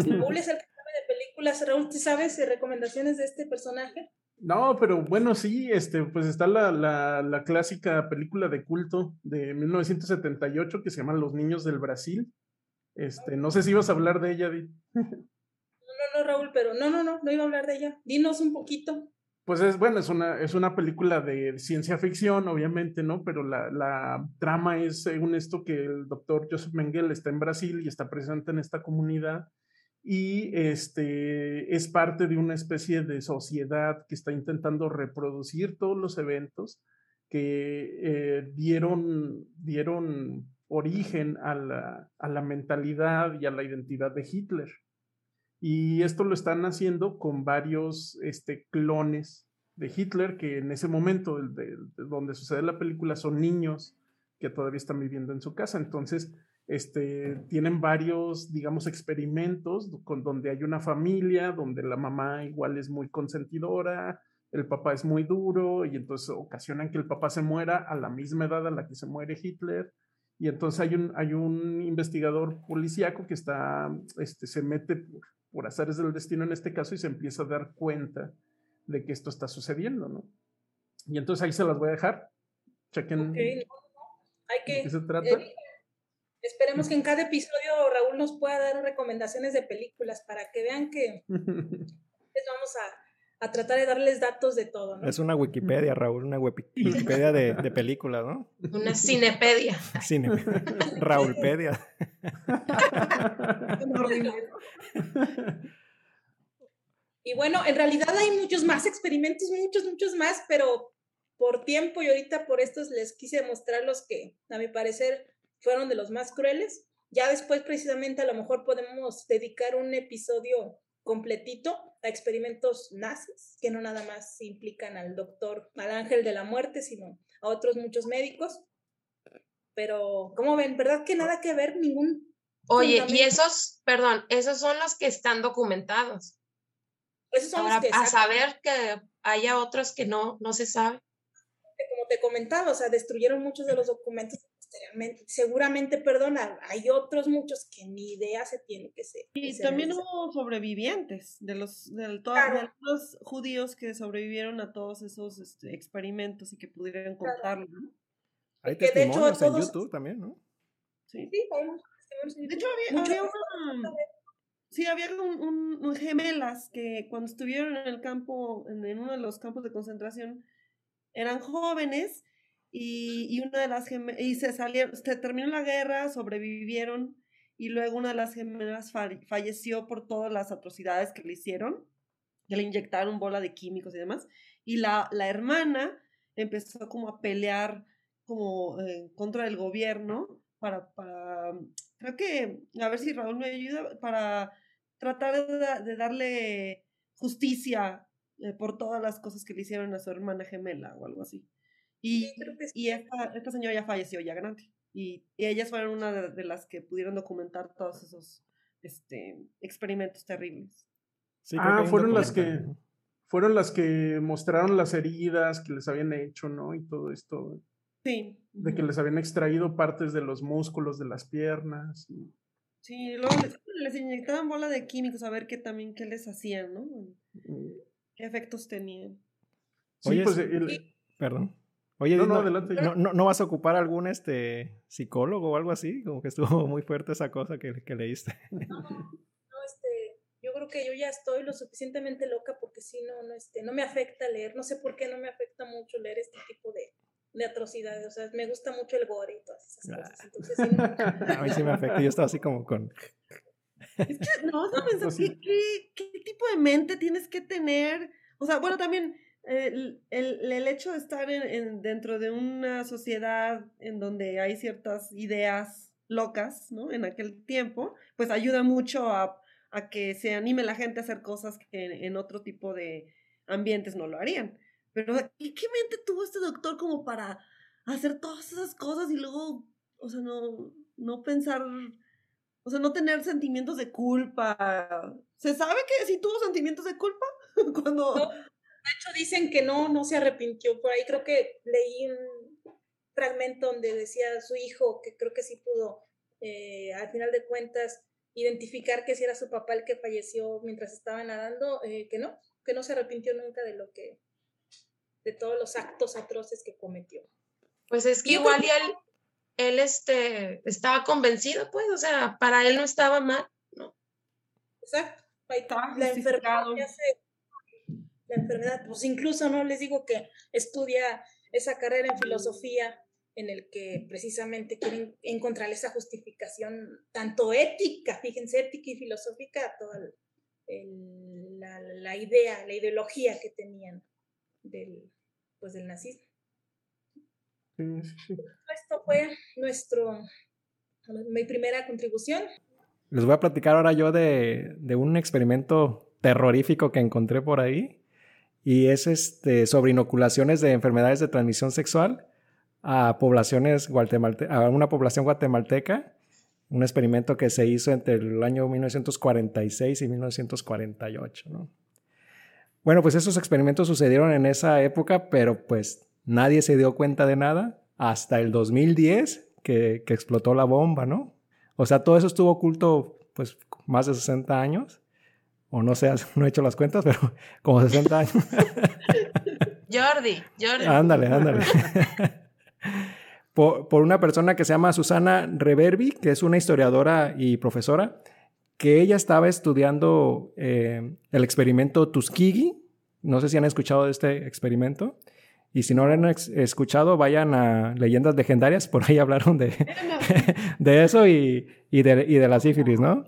Raúl [laughs] es el que sabe de películas. Raúl, ¿tú sabes recomendaciones de este personaje? No, pero bueno, sí, este, pues está la, la, la, clásica película de culto de 1978 que se llama Los Niños del Brasil. Este, no sé si ibas a hablar de ella, Di. No, no, no, Raúl, pero no, no, no, no iba a hablar de ella. Dinos un poquito. Pues es bueno, es una, es una película de ciencia ficción, obviamente, ¿no? Pero la, la trama es según esto que el doctor Joseph Mengele está en Brasil y está presente en esta comunidad y este, es parte de una especie de sociedad que está intentando reproducir todos los eventos que eh, dieron, dieron origen a la, a la mentalidad y a la identidad de Hitler. Y esto lo están haciendo con varios este, clones de Hitler que en ese momento de, donde sucede la película son niños que todavía están viviendo en su casa. Entonces, este, tienen varios, digamos, experimentos con donde hay una familia, donde la mamá igual es muy consentidora, el papá es muy duro y entonces ocasionan que el papá se muera a la misma edad a la que se muere Hitler y entonces hay un, hay un investigador policíaco que está, este, se mete por, por azares del destino en este caso y se empieza a dar cuenta de que esto está sucediendo, ¿no? Y entonces ahí se las voy a dejar. Chequen. Okay. Hay que, ¿De qué se trata? Eh, esperemos que en cada episodio Raúl nos pueda dar recomendaciones de películas para que vean que [laughs] les vamos a, a tratar de darles datos de todo. ¿no? Es una Wikipedia, Raúl, una [laughs] Wikipedia de, de películas, ¿no? Una cinepedia. [laughs] Cine. Raúlpedia. y bueno, en realidad hay muchos más experimentos, muchos, muchos más, pero por tiempo y ahorita por estos les quise mostrar los que, a mi parecer, fueron de los más crueles. Ya después, precisamente, a lo mejor podemos dedicar un episodio completito a experimentos nazis, que no nada más implican al doctor, al ángel de la muerte, sino a otros muchos médicos. Pero, ¿cómo ven? ¿Verdad que nada que ver? Ningún... Oye, y esos, perdón, esos son los que están documentados. Esos son Ahora, los que... a saber que haya otros que no, no se sabe. Como te comentaba, o sea, destruyeron muchos de los documentos seguramente, perdona, hay otros muchos que ni idea se tiene que ser. Y también hubo sobrevivientes de los, de, todos, claro. de los judíos que sobrevivieron a todos esos este, experimentos y que pudieran contarlo. ¿no? Hay que testimonios de hecho, todos, en YouTube también, ¿no? Sí, sí hay De hecho, había, había una... Sí, había un, un, un, gemelas que cuando estuvieron en el campo, en, en uno de los campos de concentración, eran jóvenes y, y una de las gemelas, y se salieron, se terminó la guerra, sobrevivieron, y luego una de las gemelas falleció por todas las atrocidades que le hicieron, que le inyectaron bola de químicos y demás, y la, la hermana empezó como a pelear como contra el gobierno para, para, creo que, a ver si Raúl me ayuda, para tratar de, de darle justicia eh, por todas las cosas que le hicieron a su hermana gemela o algo así. Y, y esta, esta, señora ya falleció, ya grande. Y, y ellas fueron una de, de, las que pudieron documentar todos esos este, experimentos terribles. Sí, ah, fueron las que fueron las que mostraron las heridas que les habían hecho, ¿no? Y todo esto. Sí. De que les habían extraído partes de los músculos de las piernas. Y... Sí, luego les, les, inyectaban bola de químicos a ver qué también qué les hacían, ¿no? ¿Qué efectos tenían? Sí, Oye, pues el... Perdón. Oye, no, no, no, adelante, no, no, no, vas a ocupar algún este psicólogo o algo así? Como que estuvo muy fuerte esa cosa que, que leíste. [laughs] No, no, este, yo creo que yo ya estoy lo suficientemente loca porque si no, no, este, no me afecta leer. No sé por qué no me afecta mucho leer este tipo de, de atrocidades. O sea, me gusta mucho el gore y todas esas cosas. Entonces, sí, no... [laughs] a mí sí me afecta. Yo estaba así como con... Es que, no, [laughs] no pensar, ¿qué, qué, ¿qué tipo de mente tienes que tener? O sea, bueno, también el, el, el, hecho de estar en, en, dentro de una sociedad en donde hay ciertas ideas locas, ¿no? En aquel tiempo, pues ayuda mucho a, a que se anime la gente a hacer cosas que en otro tipo de ambientes no lo harían. Pero, ¿y qué mente tuvo este doctor como para hacer todas esas cosas y luego, o sea, no, no pensar, o sea, no tener sentimientos de culpa? ¿Se sabe que sí tuvo sentimientos de culpa? [laughs] Cuando... de hecho, dicen que no, no se arrepintió. Por ahí creo que leí un fragmento donde decía su hijo que creo que sí pudo, eh, al final de cuentas, identificar que si era su papá el que falleció mientras estaba nadando, eh, que no, que no se arrepintió nunca de lo que de todos los actos atroces que cometió. Pues es que igual y él, él este, estaba convencido, pues, o sea, para él no estaba mal, ¿no? Exacto. la enfermedad la enfermedad, pues incluso no les digo que estudia esa carrera en filosofía en el que precisamente quieren encontrar esa justificación tanto ética, fíjense, ética y filosófica toda la, la, idea, la ideología que tenían del, pues, del nazismo. Esto fue nuestro, mi primera contribución. Les voy a platicar ahora yo de, de un experimento terrorífico que encontré por ahí y es este, sobre inoculaciones de enfermedades de transmisión sexual a poblaciones a una población guatemalteca, un experimento que se hizo entre el año 1946 y 1948. ¿no? Bueno, pues esos experimentos sucedieron en esa época, pero pues nadie se dio cuenta de nada hasta el 2010 que, explotó la bomba, ¿no? O sea, todo eso estuvo oculto pues más de 60 años, o no sé, [laughs] no he hecho las cuentas, pero [laughs] como 60 años. Jordi, Jordi. Ándale, ándale. [laughs] por, una persona que se llama Susana Reverbi, que es una historiadora y profesora, que ella estaba estudiando eh, el experimento Tuskegee. No sé si han escuchado de este experimento. Y si no lo han escuchado, vayan a Leyendas Legendarias, por ahí hablaron de, de eso y, y, de, y, de, la sífilis, ¿no?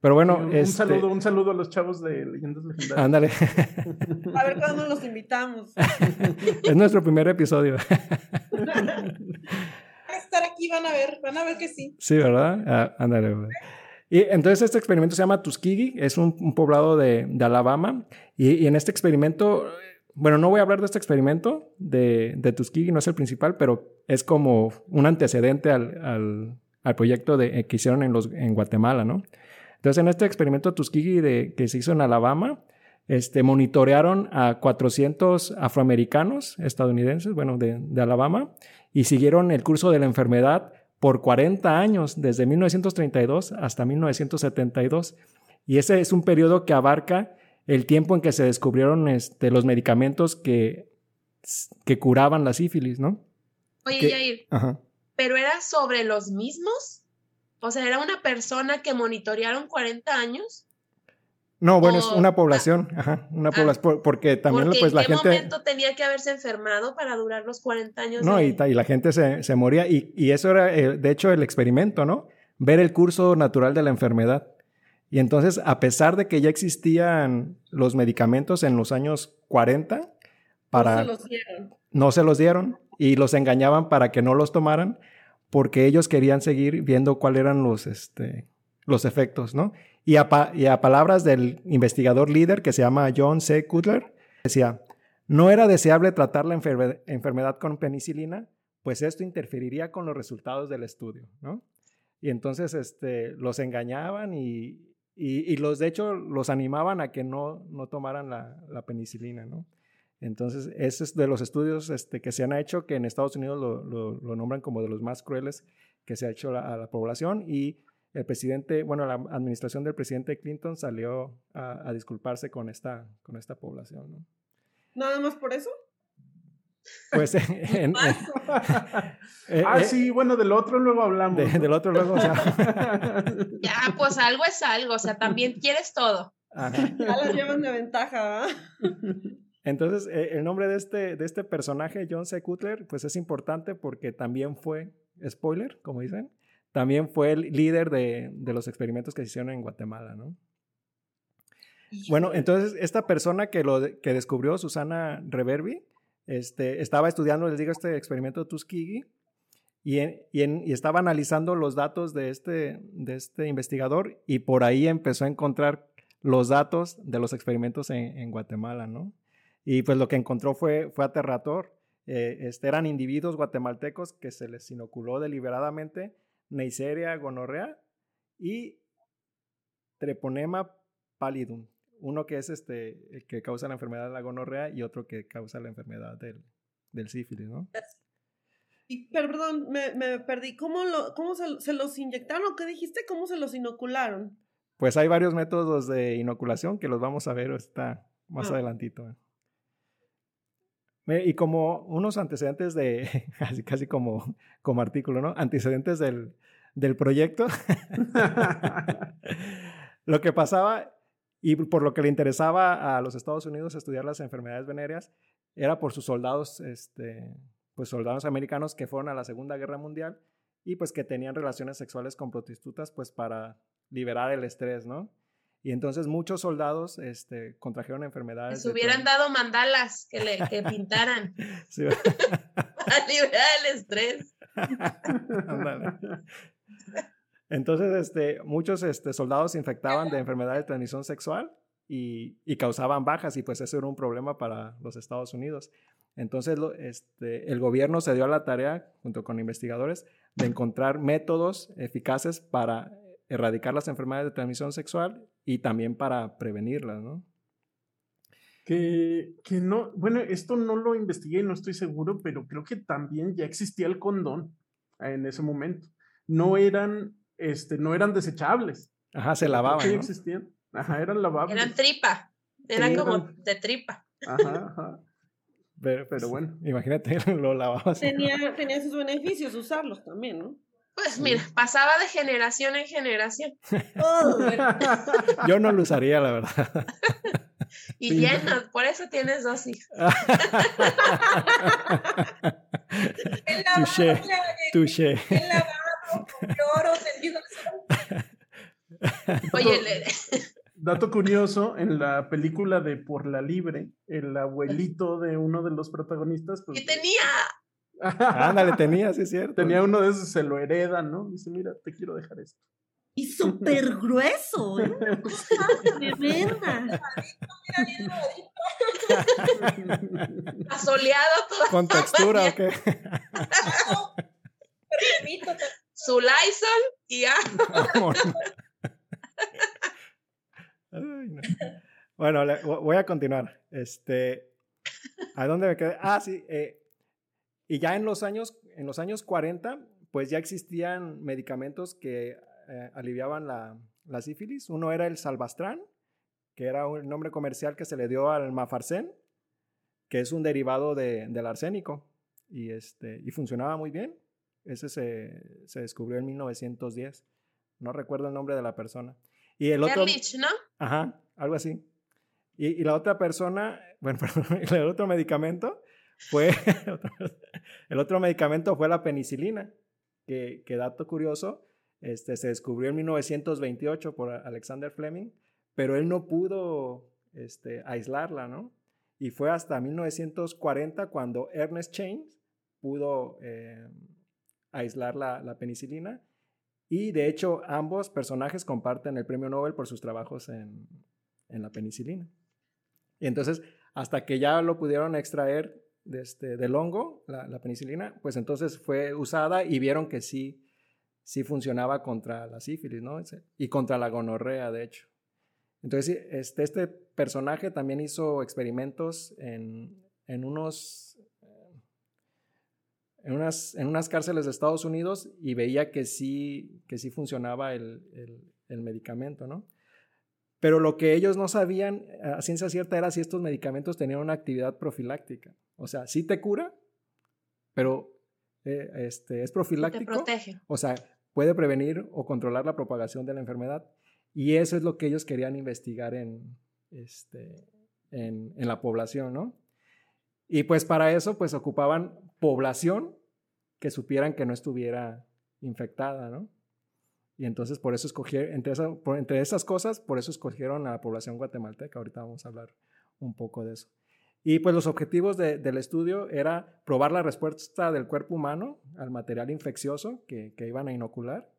Pero bueno, un, este... saludo, un saludo a los chavos de Leyendas Legendarias. Ándale. [laughs] A ver cuándo los invitamos. [laughs] es nuestro primer episodio. [laughs] estar aquí, van a ver, van a ver que sí. Sí, ¿verdad? Ah, ándale. Y entonces este experimento se llama Tuskegee, es un, poblado de, Alabama, y, en este experimento, bueno, no voy a hablar de este experimento de, de Tuskegee, no es el principal, pero es como un antecedente al, proyecto de, que hicieron en, los, en Guatemala, ¿no? Entonces en este experimento Tuskegee de, que se hizo en Alabama, este, monitorearon a 400 afroamericanos estadounidenses, bueno, de, de Alabama, y siguieron el curso de la enfermedad por 40 años, desde 1932 hasta 1972. Y ese es un periodo que abarca el tiempo en que se descubrieron este, los medicamentos que, que curaban la sífilis, ¿no? Oye, Jair, ¿pero era sobre los mismos? O sea, ¿era una persona que monitorearon 40 años? No, bueno, es una población, ajá, una ah, población, porque también pues la gente... ¿En qué momento tenía que haberse enfermado para durar los 40 años? No, y, la gente se, se moría, y, y, eso era, eh, de hecho, el experimento, ¿no? Ver el curso natural de la enfermedad. Y entonces, a pesar de que ya existían los medicamentos en los años 40, para... No se los dieron. No se los dieron, y los engañaban para que no los tomaran, porque ellos querían seguir viendo cuáles eran los, este, los efectos, ¿no? Y a, palabras del investigador líder que se llama John C. Cutler, decía, no era deseable tratar la enfermedad con penicilina, pues esto interferiría con los resultados del estudio, ¿no? Y entonces este, los engañaban y, y, los, de hecho, los animaban a que no, no tomaran la, la, penicilina, ¿no? Entonces, ese es de los estudios este, que se han hecho, que en Estados Unidos lo, lo, nombran como de los más crueles que se ha hecho a la población y el presidente, bueno, la administración del presidente Clinton salió a, disculparse con esta, con esta población. ¿no? ¿Nada más por eso? Pues [laughs] en, [laughs] eh, ah, eh, sí, bueno, del otro luego hablamos. Del otro luego, o sea. [laughs] ya, pues algo es algo, o sea, también quieres todo. Ya las llevan de ventaja, Entonces, eh, el nombre de este, de este personaje, John C. Cutler, pues es importante porque también fue, spoiler, como dicen, también fue el líder de, los experimentos que se hicieron en Guatemala, ¿no? Bueno, entonces esta persona que, lo, que descubrió, Susana Reverbi, este, estaba estudiando, les digo, este experimento Tuskegee y, y, estaba analizando los datos de este, de este investigador y por ahí empezó a encontrar los datos de los experimentos en, en Guatemala, ¿no? Y pues lo que encontró fue, fue aterrador. Eh, este, eran individuos guatemaltecos que se les inoculó deliberadamente Neisseria gonorrea y Treponema pallidum. Uno que es este, el que causa la enfermedad de la gonorrea y otro que causa la enfermedad del, del sífilis, ¿no? perdón, me, perdí. ¿Cómo, lo, cómo se, los inyectaron? ¿Qué dijiste? ¿Cómo se los inocularon? Pues hay varios métodos de inoculación que los vamos a ver está más ah. adelantito. Y como unos antecedentes de, [laughs] casi, casi como, como artículo, ¿no? Antecedentes del, del proyecto. [laughs] [laughs] lo que pasaba y por lo que le interesaba a los Estados Unidos estudiar las enfermedades venéreas era por sus soldados este, pues soldados americanos que fueron a la Segunda Guerra Mundial y pues que tenían relaciones sexuales con prostitutas pues para liberar el estrés, ¿no? Y entonces muchos soldados este, contrajeron enfermedades. Les hubieran dado mandalas que, le, que pintaran. [laughs] [laughs] para liberar el estrés. [laughs] Entonces, este, muchos este, soldados se infectaban de enfermedades de transmisión sexual y, y, causaban bajas y pues eso era un problema para los Estados Unidos. Entonces, este, el gobierno se dio a la tarea, junto con investigadores, de encontrar métodos eficaces para erradicar las enfermedades de transmisión sexual y también para prevenirlas, ¿no? Que, que no, bueno, esto no lo investigué, no estoy seguro, pero creo que también ya existía el condón en ese momento. No eran, este, no eran desechables. Ajá, se lavaban. Sí, existían. Ajá, eran lavables. Eran tripa, eran como de tripa. Ajá, [laughs] ajá. Pero, pero bueno. Imagínate, [laughs] lo lavabas. Tenía, tenía sus beneficios usarlos también, ¿no? Pues mira, pasaba de generación en generación. [laughs] [laughs] Yo no lo usaría, la verdad. Y lleno, por eso tienes dos hijos. [laughs] Touché, touché. El tendido Oye, le... Dato curioso, en la película de Por la Libre, el abuelito de uno de los protagonistas. Pues, ¿Qué tenía? [laughs] Ándale, tenía, sí es cierto. Tenía uno de esos, se lo heredan, ¿no? Dice, mira, te quiero dejar esto. Y súper grueso, ¿eh? [laughs] Tremenda. Asoleado todo. ¿Con textura o qué? [laughs] Su Lysol y ya. Bueno, voy a continuar. Este, ¿A dónde me quedé? Ah, sí. Eh, y ya en los, años, en los años 40, pues ya existían medicamentos que eh, aliviaban la, la, sífilis. Uno era el salvastrán, que era un nombre comercial que se le dio al mafarcén, que es un derivado de, del arsénico. Y, este, y funcionaba muy bien. Ese se, se descubrió en 1910. No recuerdo el nombre de la persona. Y el otro... ¿no? Ajá, algo así. Y, y, la otra persona, [laughs] bueno, perdón, el otro medicamento fue, [laughs] el otro medicamento fue la penicilina, que, que, dato curioso, este, se descubrió en 1928 por Alexander Fleming, pero él no pudo este, aislarla, ¿no? Y fue hasta 1940 cuando Ernest Chain pudo eh, aislar la, la penicilina y de hecho, ambos personajes comparten el premio Nobel por sus trabajos en, la penicilina. Y entonces, hasta que ya lo pudieron extraer de este, del hongo, la, penicilina, pues entonces fue usada y vieron que sí, sí funcionaba contra la sífilis, ¿no? Y contra la gonorrea, de hecho. Entonces, este, este personaje también hizo experimentos en, en unos en unas, en unas cárceles de Estados Unidos y veía que sí, que sí funcionaba el, el, medicamento, ¿no? Pero lo que ellos no sabían a ciencia cierta era si estos medicamentos tenían una actividad profiláctica. O sea, sí te cura, pero eh, este, es profiláctico. Te protege. O sea, puede prevenir o controlar la propagación de la enfermedad. Y eso es lo que ellos querían investigar en, este, en, en la población, ¿no? Y pues para eso, pues ocupaban población que supieran que no estuviera infectada, ¿no? Y entonces por eso escogieron, entre, entre esas cosas, por eso escogieron a la población guatemalteca. Ahorita vamos a hablar un poco de eso. Y pues los objetivos del estudio era probar la respuesta del cuerpo humano al material infeccioso que, iban a inocular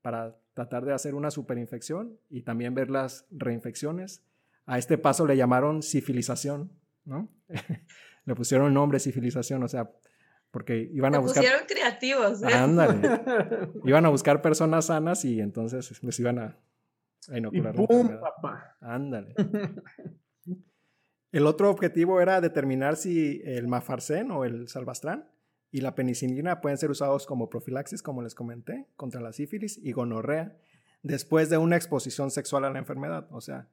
para tratar de hacer una superinfección y también ver las reinfecciones. A este paso le llamaron sifilización, ¿no? [laughs] le pusieron nombre sifilización, o sea, porque iban a buscar... pusieron creativos. ¿eh? Ándale. [laughs] iban a buscar personas sanas y entonces les iban a, inocular. Y ¡pum, papá! Ándale. [laughs] El otro objetivo era determinar si el mafarcén o el salvastrán y la penicilina pueden ser usados como profilaxis, como les comenté, contra la sífilis y gonorrea después de una exposición sexual a la enfermedad. O sea,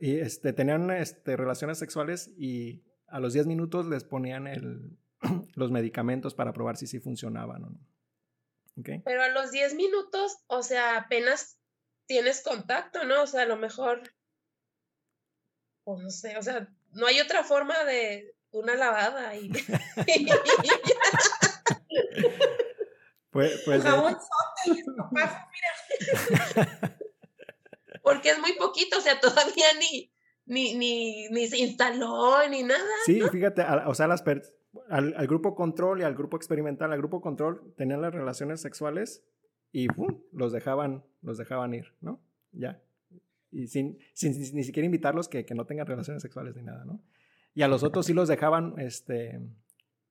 y este, tenían este, relaciones sexuales y a los 10 minutos les ponían el, [clears throat] los medicamentos para probar si sí funcionaban o no. Pero a los 10 minutos, o sea, apenas tienes contacto, ¿no? O sea, a lo mejor, pues no sé, o sea, no hay otra forma de una lavada y... [laughs] pues, pues Jabón y mira. Porque es muy poquito, o sea, todavía ni, ni, ni, ni se instaló ni nada. Sí, fíjate, o sea, las al, al, grupo control y al grupo experimental, al grupo control tenían las relaciones sexuales y los dejaban los dejaban ir, ¿no? Ya. Y sin, sin, ni siquiera invitarlos que, que, no tengan relaciones sexuales ni nada, ¿no? Y a los otros sí los dejaban este,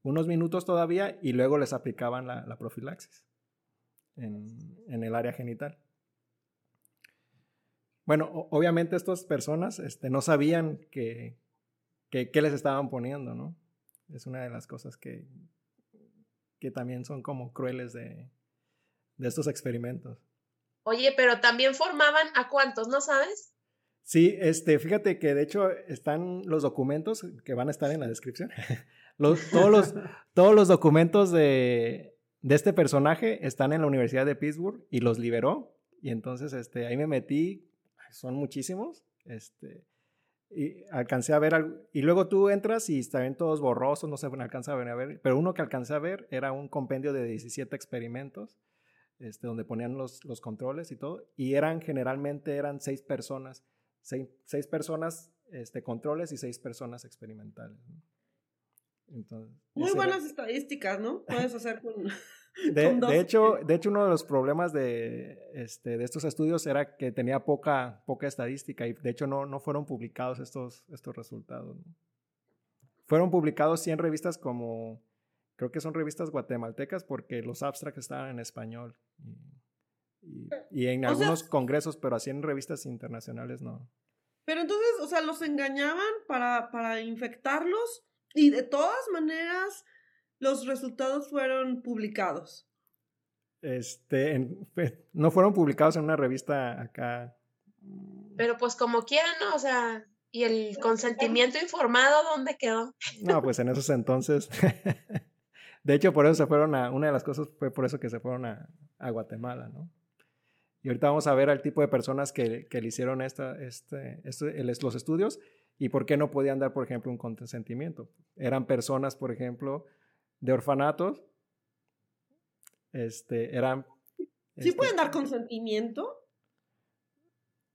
unos minutos todavía y luego les aplicaban la, la profilaxis en, en, el área genital. Bueno, obviamente estas personas este, no sabían que, que, qué les estaban poniendo, ¿no? Es una de las cosas que, que también son como crueles de, de estos experimentos. Oye, pero también formaban a cuántos, ¿no sabes? Sí, este, fíjate que de hecho están los documentos que van a estar en la descripción. [laughs] los, todos, los, [laughs] todos los documentos de, de, este personaje están en la Universidad de Pittsburgh y los liberó. Y entonces este, ahí me metí, son muchísimos. Este, y alcancé a ver, y luego tú entras y están todos borrosos, no se alcanza a ver, pero uno que alcancé a ver era un compendio de 17 experimentos este, donde ponían los, los, controles y todo, y eran generalmente eran seis personas, seis, seis personas este, controles y seis personas experimentales. Entonces, Muy buenas estadísticas, ¿no? Puedes hacer con... [laughs] De, de, hecho, de hecho, uno de los problemas de, este, de estos estudios era que tenía poca, poca estadística y de hecho no, no fueron publicados estos, estos resultados. Fueron publicados 100 revistas como creo que son revistas guatemaltecas porque los abstracts estaban en español. Y, en algunos congresos, pero así en revistas internacionales no. Pero entonces, o sea, los engañaban para, para infectarlos y de todas maneras los resultados fueron publicados. Este, no fueron publicados en una revista acá. Pero pues como quieran, ¿no? O sea, ¿y el consentimiento informado dónde quedó? No, pues en esos entonces [laughs] De hecho, por eso se fueron a, una de las cosas fue por eso que se fueron a, a Guatemala, ¿no? Y ahorita vamos a ver al tipo de personas que, que le hicieron esta, este, este, los estudios y por qué no podían dar, por ejemplo, un consentimiento. Eran personas, por ejemplo, de orfanatos, este, eran... ¿Sí pueden dar consentimiento?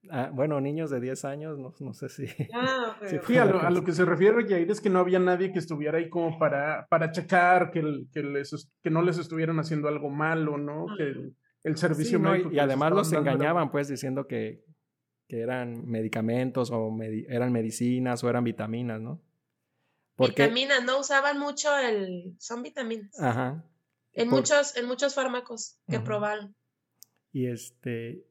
Ah, bueno, niños de 10 años, no, no sé si. [laughs] Ah, sí, a, lo, que se refiere, Jair, es que no había nadie que estuviera ahí como para, para checar que, que, les, que no les estuvieran haciendo algo malo, ¿no? Que el, servicio médico. y, además los engañaban, pues, diciendo que, que eran medicamentos o eran medicinas o eran vitaminas, ¿no? Porque... Vitaminas, no usaban mucho el. Son vitaminas. Ajá. En, muchos, en muchos fármacos que probaron. Y este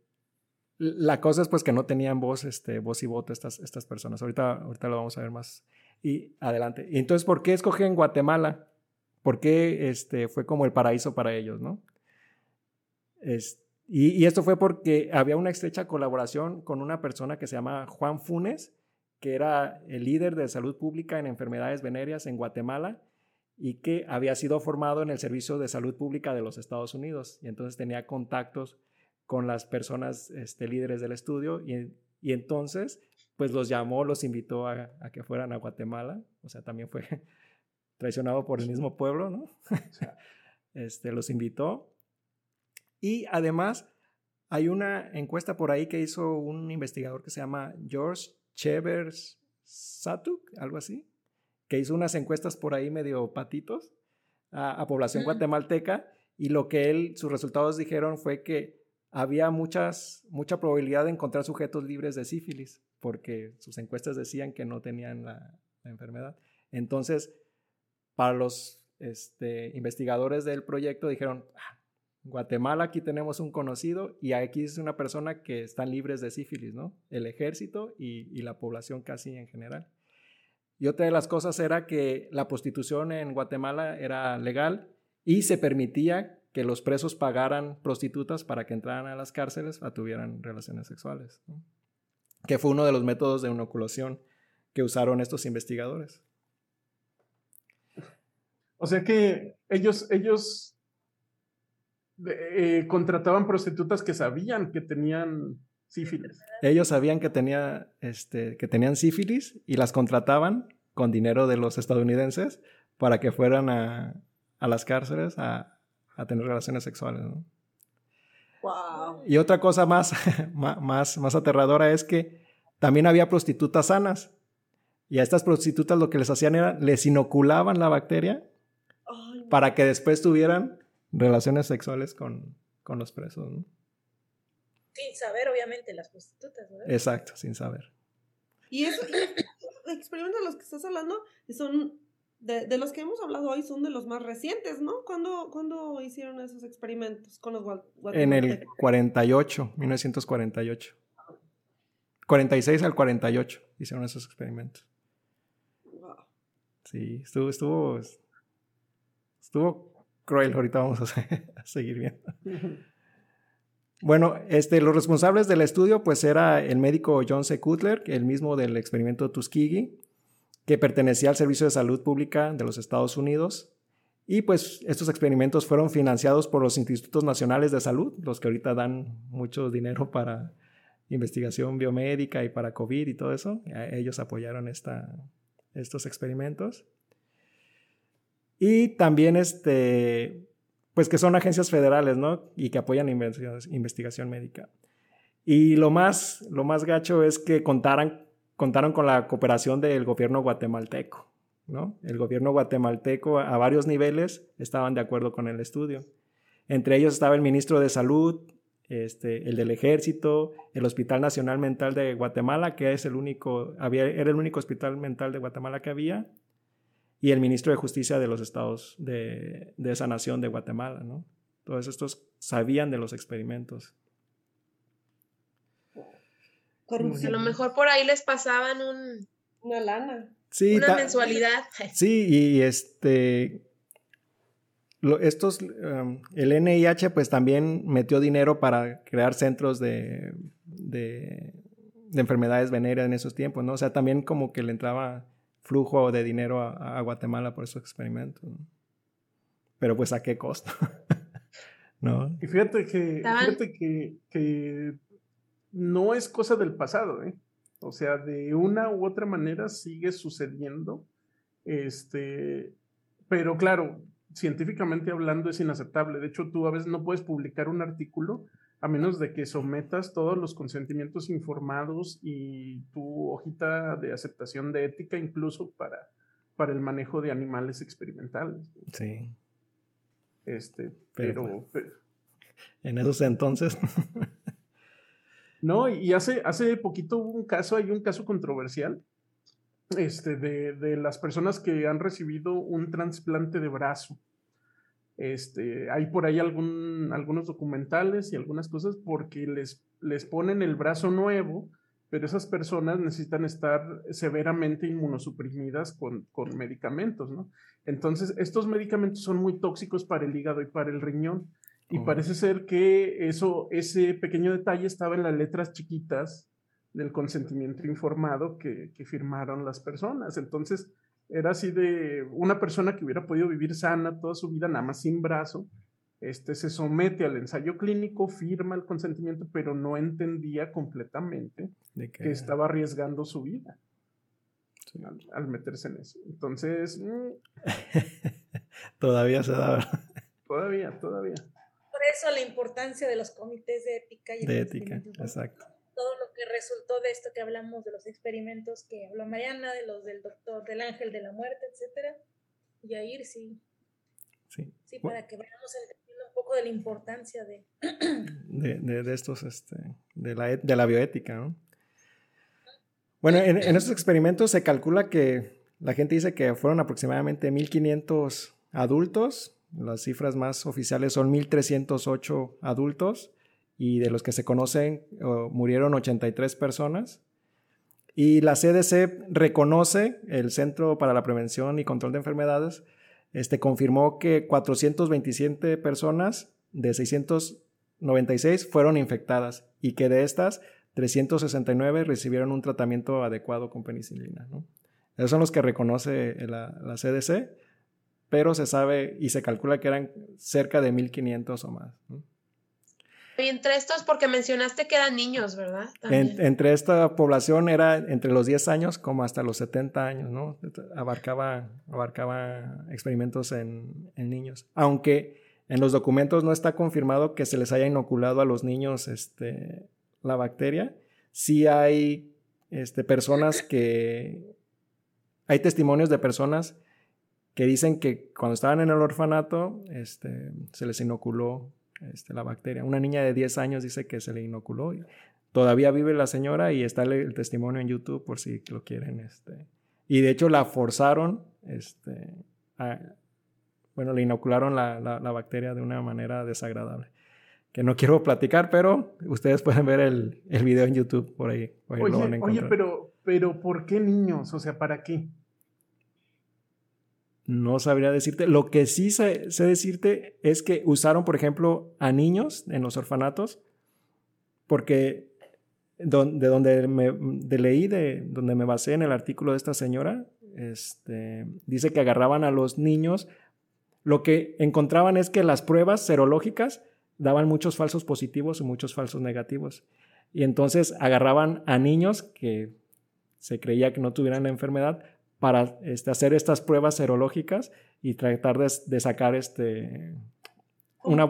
la cosa es pues que no tenían voz, este, voz y voto estas, estas personas. Ahorita, ahorita lo vamos a ver más. Y adelante. Y entonces, ¿por qué escogen Guatemala? ¿Por qué este, fue como el paraíso para ellos, no? y, y, esto fue porque había una estrecha colaboración con una persona que se llama Juan Funes, que era el líder de salud pública en enfermedades venéreas en Guatemala y que había sido formado en el Servicio de Salud Pública de los Estados Unidos. Y entonces tenía contactos con las personas este, líderes del estudio y, y, entonces pues los llamó, los invitó a, a, que fueran a Guatemala, o sea, también fue [laughs] traicionado por el mismo pueblo, ¿no? [laughs] este, los invitó y además hay una encuesta por ahí que hizo un investigador que se llama George Chevers Satuk, algo así. que hizo unas encuestas por ahí medio patitos a, población guatemalteca y lo que él, sus resultados dijeron fue que había muchas, mucha probabilidad de encontrar sujetos libres de sífilis, porque sus encuestas decían que no tenían la, enfermedad. Entonces, para los este, investigadores del proyecto dijeron, ah, Guatemala aquí tenemos un conocido y aquí es una persona que están libres de sífilis, ¿no? El ejército y, la población casi en general. Y otra de las cosas era que la prostitución en Guatemala era legal y se permitía que los presos pagaran prostitutas para que entraran a las cárceles a tuvieran relaciones sexuales, que fue uno de los métodos de inoculación que usaron estos investigadores. O sea que ellos, ellos eh, contrataban prostitutas que sabían que tenían sífilis. Ellos sabían que, tenía, este, que tenían sífilis y las contrataban con dinero de los estadounidenses para que fueran a, a las cárceles a, a, tener relaciones sexuales. Wow. Y otra cosa más, [laughs] más, más aterradora es que también había prostitutas sanas. Y a estas prostitutas lo que les hacían era, les inoculaban la bacteria para que después tuvieran relaciones sexuales con, con los presos. Sin saber, obviamente, las prostitutas. ¿verdad? Exacto, sin saber. Y eso, [coughs] experimentos de los que estás hablando son de, de, los que hemos hablado hoy son de los más recientes, ¿no? ¿Cuándo, ¿cuándo hicieron esos experimentos con los En el 48, 1948. 46 al 48 hicieron esos experimentos. Wow. Sí, estuvo, estuvo, estuvo cruel. Ahorita vamos a, [laughs] a seguir viendo. Bueno, este, los responsables del estudio pues era el médico John C. Cutler, el mismo del experimento Tuskegee, que pertenecía al Servicio de Salud Pública de los Estados Unidos. Y pues estos experimentos fueron financiados por los Institutos Nacionales de Salud, los que ahorita dan mucho dinero para investigación biomédica y para COVID y todo eso. Ellos apoyaron esta, estos experimentos. Y también este, pues que son agencias federales, ¿no? Y que apoyan investigación médica. Y lo más, lo más gacho es que contaran, contaron con la cooperación del gobierno guatemalteco, ¿no? El gobierno guatemalteco a varios niveles estaban de acuerdo con el estudio. Entre ellos estaba el ministro de Salud, este, el del Ejército, el Hospital Nacional Mental de Guatemala, que es el único, había, era el único hospital mental de Guatemala que había, y el ministro de Justicia de los estados de, de esa nación de Guatemala, ¿no? Todos estos sabían de los experimentos. A lo mejor por ahí les pasaban un, una lana. Sí, una mensualidad. [laughs] Sí, y este estos um, el NIH pues también metió dinero para crear centros de, de, de, enfermedades venéreas en esos tiempos, ¿no? O sea, también como que le entraba flujo de dinero a, Guatemala por esos experimentos. Pero pues a qué costo. [laughs] ¿No? Y fíjate que, fíjate que, que, no es cosa del pasado, ¿eh? O sea, de una u otra manera sigue sucediendo. Este, pero claro, científicamente hablando es inaceptable. De hecho, tú a veces no puedes publicar un artículo a menos de que sometas todos los consentimientos informados y tu hojita de aceptación de ética incluso para, para el manejo de animales experimentales. Sí. Este, pero, en esos entonces. no, y hace, hace poquito hubo un caso, hay un caso controversial este, de, de las personas que han recibido un trasplante de brazo. Este, hay por ahí algún, algunos documentales y algunas cosas porque les, les ponen el brazo nuevo, pero esas personas necesitan estar severamente inmunosuprimidas con, con medicamentos, ¿no? Entonces, estos medicamentos son muy tóxicos para el hígado y para el riñón. Y oh. parece ser que eso, ese pequeño detalle estaba en las letras chiquitas del consentimiento informado que, que firmaron las personas. Entonces, era así de una persona que hubiera podido vivir sana toda su vida, nada más sin brazo, este, se somete al ensayo clínico, firma el consentimiento, pero no entendía completamente que estaba arriesgando su vida al, meterse en eso. Entonces... Mm, [laughs] todavía se da. Todavía, todavía. Por eso la importancia de los comités de ética y de ética, exacto. Todo lo que resultó de esto que hablamos, de los experimentos que habló Mariana, de los del doctor, del ángel de la muerte, etcétera. Y ir sí. Sí. Sí, para que vayamos entendiendo un poco de la importancia [clears throat] de... de, de, estos, este, de la, de la bioética, ¿no? Bueno, en, en, estos experimentos se calcula que la gente dice que fueron aproximadamente 1.500 adultos. Las cifras más oficiales son 1.308 adultos y de los que se conocen murieron 83 personas. Y la CDC reconoce, el Centro para la Prevención y Control de Enfermedades, este, confirmó que 427 personas de 696 fueron infectadas y que de estas 369 recibieron un tratamiento adecuado con penicilina. Esos son los que reconoce la, la, CDC, pero se sabe y se calcula que eran cerca de 1.500 o más. Y entre estos, porque mencionaste que eran niños, ¿verdad? entre esta población era entre los 10 años como hasta los 70 años, ¿no? Abarcaba, abarcaba experimentos en, en, niños. Aunque en los documentos no está confirmado que se les haya inoculado a los niños este, la bacteria, sí hay este, personas que... Hay testimonios de personas que dicen que cuando estaban en el orfanato este, se les inoculó este, la bacteria. Una niña de 10 años dice que se le inoculó. todavía vive la señora y está el, testimonio en YouTube por si lo quieren. Este. Y de hecho la forzaron, este, bueno, le inocularon la, la, bacteria de una manera desagradable. Que no quiero platicar, pero ustedes pueden ver el, el video en YouTube por ahí. oye, oye, pero, pero ¿por qué niños? O sea, ¿para qué? No sabría decirte. Lo que sí sé, decirte es que usaron, por ejemplo, a niños en los orfanatos, porque de donde me leí, de donde me basé en el artículo de esta señora, este, dice que agarraban a los niños. Lo que encontraban es que las pruebas serológicas daban muchos falsos positivos y muchos falsos negativos. Y entonces agarraban a niños que se creía que no tuvieran la enfermedad, para este, hacer estas pruebas serológicas y tratar de, sacar este, una,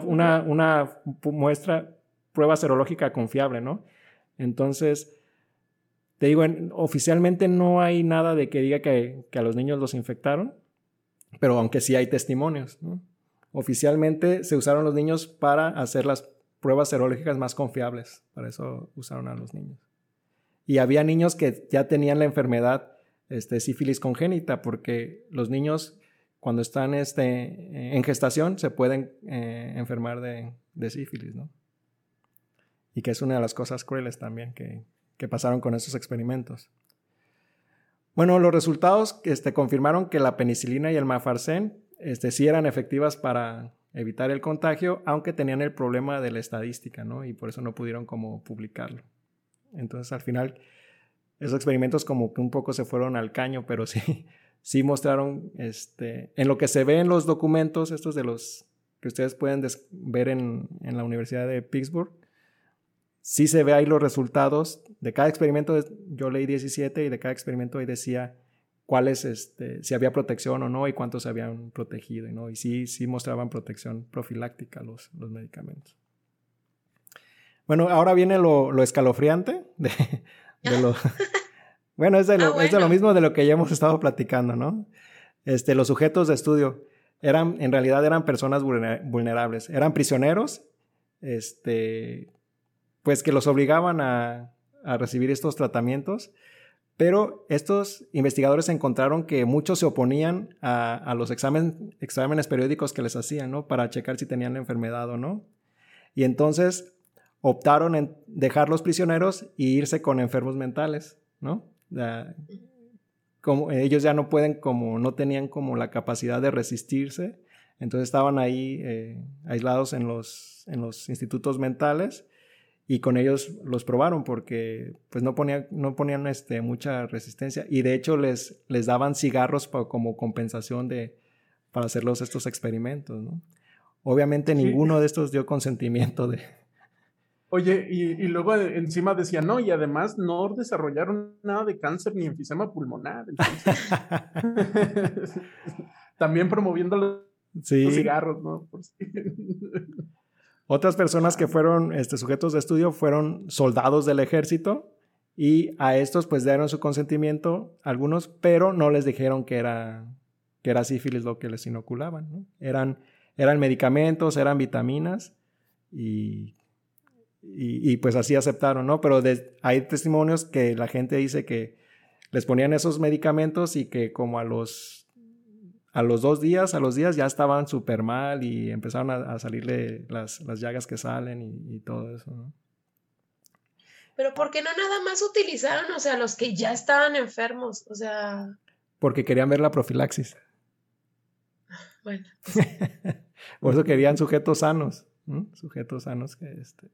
muestra, prueba serológica confiable, ¿no? Entonces, te digo, oficialmente no hay nada de que diga que, a los niños los infectaron, pero aunque sí hay testimonios. Oficialmente se usaron los niños para hacer las pruebas serológicas más confiables, para eso usaron a los niños. Y había niños que ya tenían la enfermedad este, sífilis congénita, porque los niños cuando están este, en gestación se pueden eh, enfermar de, sífilis, ¿no? Y que es una de las cosas crueles también que, pasaron con esos experimentos. Bueno, los resultados este, confirmaron que la penicilina y el mafarcén este, sí eran efectivas para evitar el contagio, aunque tenían el problema de la estadística, ¿no? Y por eso no pudieron como publicarlo. Entonces, al final, esos experimentos como que un poco se fueron al caño, pero sí, [laughs] sí mostraron, este, en lo que se ve en los documentos, estos de los que ustedes pueden ver en, en, la Universidad de Pittsburgh, sí se ve ahí los resultados de cada experimento. Yo leí 17 y de cada experimento ahí decía cuáles, este, si había protección o no y cuántos habían protegido, ¿no? Y sí, sí mostraban protección profiláctica los, los medicamentos. Bueno, ahora viene lo, lo escalofriante de, [laughs] bueno, es de, lo, ah, lo mismo de lo que ya hemos estado platicando, ¿no? Este, los sujetos de estudio eran, en realidad eran personas vulnerables, eran prisioneros, este, pues que los obligaban a, recibir estos tratamientos, pero estos investigadores encontraron que muchos se oponían a, los exámenes periódicos que les hacían, ¿no? Para checar si tenían la enfermedad o no. Y entonces optaron en dejarlos prisioneros e irse con enfermos mentales, ¿no? como ellos ya no pueden, como no tenían como la capacidad de resistirse, entonces estaban ahí eh, aislados en los, en los institutos mentales y con ellos los probaron porque pues no ponían, no ponían este, mucha resistencia y de hecho les, les daban cigarros como compensación de, para hacerlos estos experimentos, ¿no? Obviamente ninguno de estos dio consentimiento de, Oye, y, luego encima decía, no, y además no desarrollaron nada de cáncer ni enfisema pulmonar. [laughs] también promoviendo los, cigarros, ¿no? Otras personas que fueron este, sujetos de estudio fueron soldados del ejército Y a estos pues dieron su consentimiento, algunos, pero no les dijeron que era, que era sífilis lo que les inoculaban. ¿no? Eran, eran medicamentos, eran vitaminas y, y, pues así aceptaron, ¿no? Pero hay testimonios que la gente dice que les ponían esos medicamentos y que como a los, a los dos días, a los días ya estaban súper mal y empezaron a, salirle las, las, llagas que salen y, y todo eso, ¿no? Pero ¿por qué no nada más utilizaron, o sea, los que ya estaban enfermos? O sea... Porque querían ver la profilaxis. Bueno. Pues [laughs] Por eso querían sujetos sanos, sujetos sanos que este.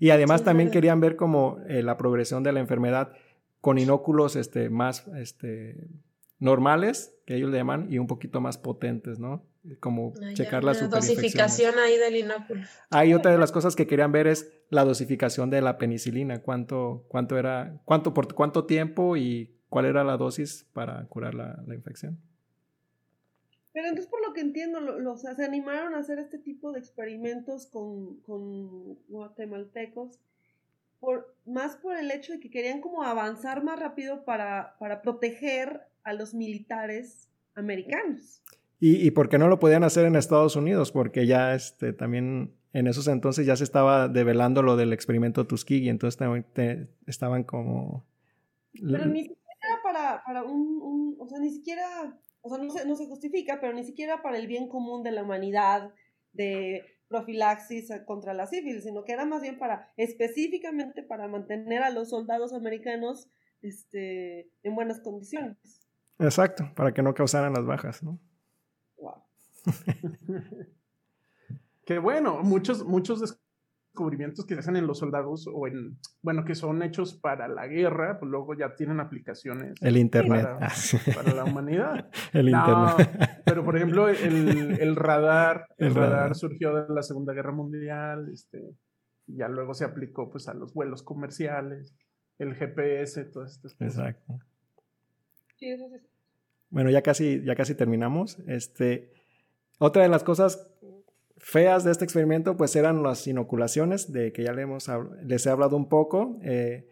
Y además también querían ver como eh, la progresión de la enfermedad con inóculos este, más este, normales, que ellos le llaman, y un poquito más potentes, ¿no? Como ah, checar la dosificación ahí del inóculo. Hay otra de las cosas que querían ver es la dosificación de la penicilina, cuánto, cuánto era, cuánto por cuánto tiempo y cuál era la dosis para curar la, la infección. Pero entonces, por lo que entiendo, los, se animaron a hacer este tipo de experimentos con, con guatemaltecos, por, más por el hecho de que querían como avanzar más rápido para, para proteger a los militares americanos. ¿Y, ¿Y por qué no lo podían hacer en Estados Unidos? Porque ya este, también en esos entonces ya se estaba develando lo del experimento Tuskegee, entonces estaban como... Pero ni siquiera para, para un, un, o sea, ni siquiera o sea, no se, no se justifica, pero ni siquiera para el bien común de la humanidad, de profilaxis contra la sífilis, sino que era más bien para, específicamente para mantener a los soldados americanos este, en buenas condiciones. Exacto, para que no causaran las bajas, ¿no? Wow. [laughs] que bueno, muchos, muchos descubrimientos que se hacen en los soldados o en, bueno, que son hechos para la guerra, pues luego ya tienen aplicaciones. El Internet. Para, la humanidad. [laughs] el Internet. Pero por ejemplo, el, radar, [laughs] el, radar, surgió de la Segunda Guerra Mundial, este, ya luego se aplicó pues a los vuelos comerciales, el GPS, todas estas cosas. Exacto. Bueno, ya casi, ya casi terminamos. Este, otra de las cosas feas de este experimento pues eran las inoculaciones, de que ya les, hemos, les he hablado un poco. Eh,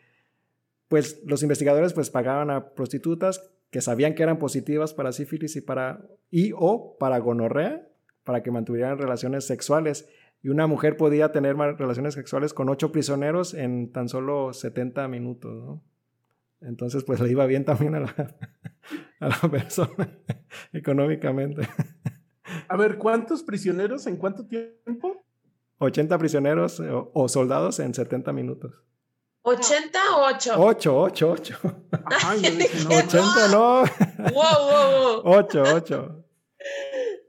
pues los investigadores pues pagaban a prostitutas que sabían que eran positivas para sífilis y, para, y o para gonorrea, para que mantuvieran relaciones sexuales. Y una mujer podía tener relaciones sexuales con ocho prisioneros en tan solo 70 minutos. Entonces, pues le iba bien también a la, [laughs] a la persona [laughs] económicamente. A ver, ¿cuántos prisioneros en cuánto tiempo? 80 prisioneros eh, o, soldados en 70 minutos. ¿80 o 8? 8, 8, 8. Ajá, 80 [laughs] no. Wow, wow, wow. 8, 8.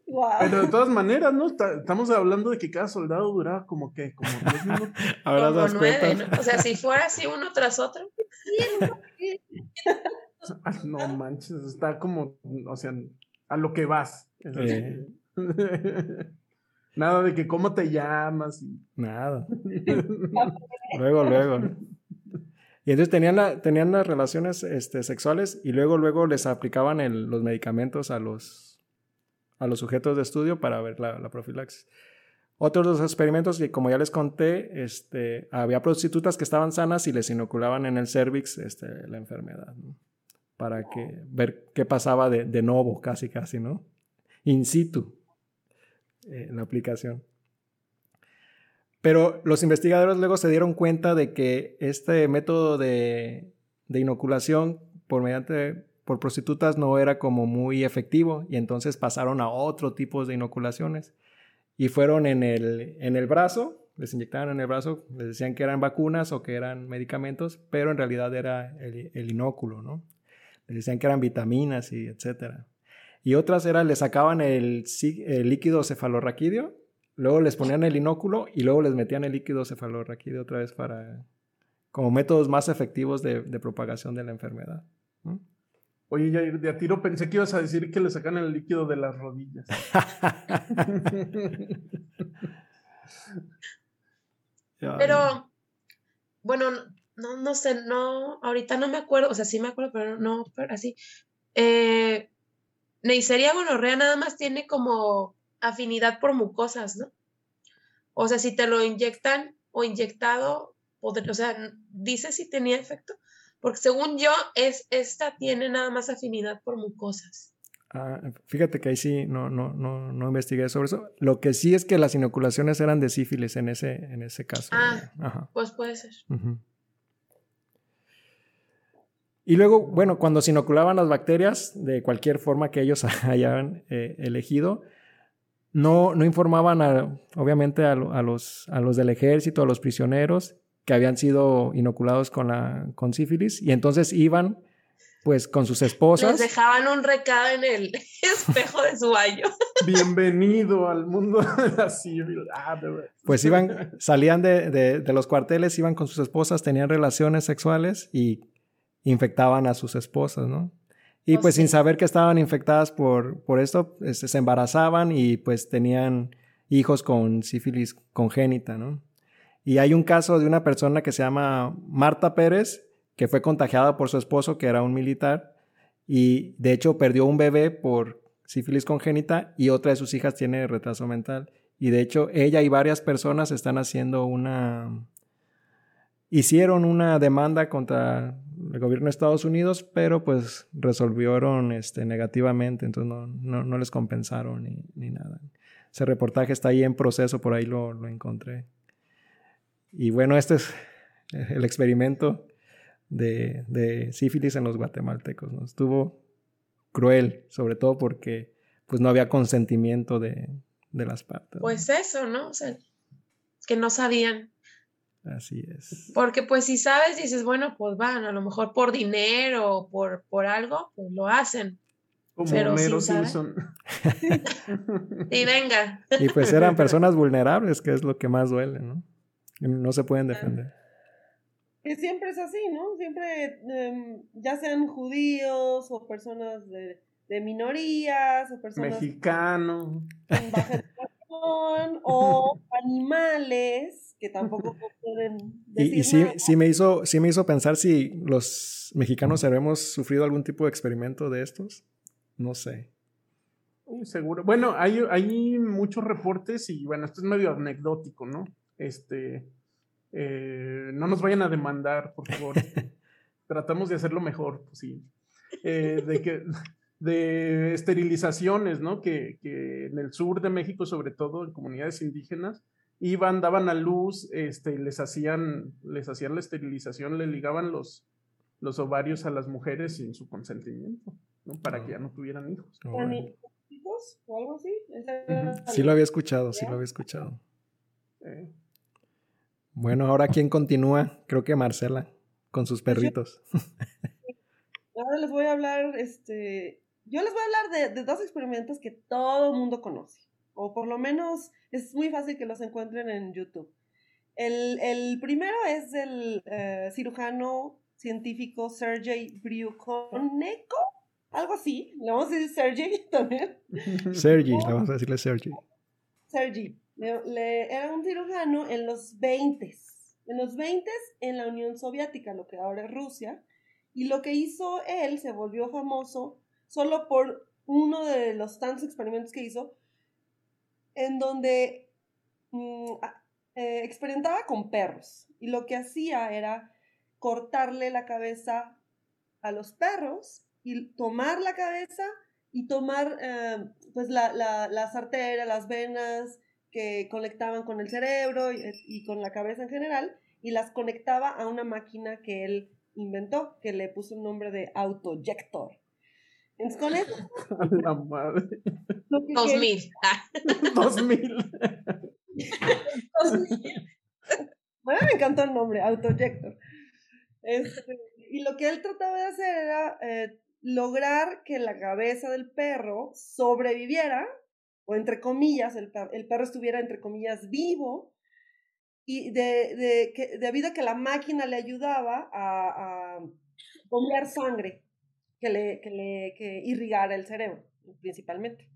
Wow. Pero de todas maneras, ¿no? Estamos hablando de que cada soldado duraba como que, como 10 minutos. [laughs] Ahora como 9, ¿no? O sea, si fuera así uno tras otro. [laughs] no manches, está como, o sea, a lo que vas. Eh. [laughs] Nada de que cómo te llamas. Nada. [laughs] luego, luego. Y entonces tenían, tenían las relaciones este, sexuales y luego, luego les aplicaban los medicamentos a los, a los sujetos de estudio para ver la, profilaxis. Otros dos experimentos que, como ya les conté, este, había prostitutas que estaban sanas y les inoculaban en el cervix este, la enfermedad, para que, ver qué pasaba de, de nuevo, casi, casi, ¿no? In situ en la aplicación. Pero los investigadores luego se dieron cuenta de que este método de, inoculación por mediante por prostitutas no era como muy efectivo y entonces pasaron a otro tipo de inoculaciones y fueron en el, en el brazo, les inyectaban en el brazo, les decían que eran vacunas o que eran medicamentos, pero en realidad era el, el inóculo, ¿no? Les decían que eran vitaminas y etcétera y otras era, le sacaban el, líquido cefalorraquídeo, luego les ponían el inóculo y luego les metían el líquido cefalorraquídeo otra vez para, como métodos más efectivos de, propagación de la enfermedad. Oye, ya de a tiro pensé que ibas a decir que le sacan el líquido de las rodillas. [laughs] pero, bueno, no, no sé, no, ahorita no me acuerdo, o sea, sí me acuerdo, pero no, pero así. Eh, Neisseria gonorrea nada más tiene como afinidad por mucosas, ¿no? O sea, si te lo inyectan o inyectado, o sea, dice si tenía efecto, Porque según yo, es, esta tiene nada más afinidad por mucosas. Ah, fíjate que ahí sí no, no, no, no investigué sobre eso. Lo que sí es que las inoculaciones eran de sífilis en ese, en ese caso. Ah, pues puede ser. Y luego, bueno, cuando se inoculaban las bacterias de cualquier forma que ellos [laughs] hayan eh, elegido, no, no informaban obviamente a, los, a los del ejército, a los prisioneros que habían sido inoculados con, la, con sífilis y entonces iban pues con sus esposas. Les dejaban un recado en el [laughs] espejo de su baño. [laughs] Bienvenido al mundo de la sífilis. Ah, pues iban, salían de, de, los cuarteles, iban con sus esposas, tenían relaciones sexuales y infectaban a sus esposas, ¿no? Y pues sin saber que estaban infectadas por, por esto, este, se embarazaban y pues tenían hijos con sífilis congénita, ¿no? Y hay un caso de una persona que se llama Marta Pérez, que fue contagiada por su esposo, que era un militar, y de hecho perdió un bebé por sífilis congénita y otra de sus hijas tiene retraso mental. Y de hecho ella y varias personas están haciendo una... Hicieron una demanda contra el gobierno de Estados Unidos, pero pues resolvieron este, negativamente, entonces no, no, les compensaron ni, ni, nada. Ese reportaje está ahí en proceso, por ahí lo, lo encontré. Y bueno, este es el experimento de, de sífilis en los guatemaltecos. ¿no? Estuvo cruel, sobre todo porque pues no había consentimiento de, de las partes. Pues eso, ¿no? O sea, que no sabían. Así es. Porque pues si sabes, dices, bueno, pues van, a lo mejor por dinero o por, por algo, pues lo hacen. Como Pero Simpson. [laughs] y venga. Y pues eran personas [laughs] vulnerables, que es lo que más duele, ¿no? No se pueden defender. Que siempre es así, ¿no? Siempre, em, ya sean judíos o personas de, de minorías o personas... Mexicanos. [laughs] o animales que tampoco pueden decir Y, y sí, sí, me hizo, sí me hizo pensar si los mexicanos habremos sufrido algún tipo de experimento de estos. No sé. seguro. Bueno, hay, hay muchos reportes y bueno, esto es medio anecdótico, ¿no? Este, eh, no nos vayan a demandar, por favor. [laughs] Tratamos de hacerlo mejor posible. Eh, de que de esterilizaciones, ¿no? Que, que, en el sur de México, sobre todo en comunidades indígenas, iban, daban a luz, este, les hacían, les hacían la esterilización, le ligaban los, los ovarios a las mujeres sin su consentimiento, ¿no? Para que ya no tuvieran hijos. hijos o algo así? Sí lo había escuchado, sí lo había escuchado. Bueno, ahora quién continúa? Creo que Marcela, con sus perritos. [laughs] Ahora les voy a hablar, este, yo les voy a hablar de, de dos experimentos que todo el mundo conoce o por lo menos es muy fácil que los encuentren en YouTube. El, primero es del eh, cirujano científico Sergei Bryukhoneco, algo así, le vamos a decir Sergei [laughs] también. [laughs] Sergei, le vamos a decirle Sergei. Sergei, era un cirujano en los 20 en los 20 en la Unión Soviética, lo que ahora es Rusia, y lo que hizo él se volvió famoso solo por uno de los tantos experimentos que hizo, en donde mm, eh, experimentaba con perros y lo que hacía era cortarle la cabeza a los perros y tomar la cabeza y tomar eh, pues la, la, las arterias, las venas que conectaban con el cerebro y, y, con la cabeza en general y las conectaba a una máquina que él inventó, que le puso el nombre de autojector. Entonces, con eso. [laughs] la madre. 2000. 2000. 2000. Bueno, me encantó el nombre, Autojector. Este, y lo que él trataba de hacer era eh, lograr que la cabeza del perro sobreviviera, o entre comillas, el, el perro estuviera entre comillas vivo, y de, de, que, debido a que la máquina le ayudaba a, a bombear sangre que le, que le que irrigara el cerebro, principalmente.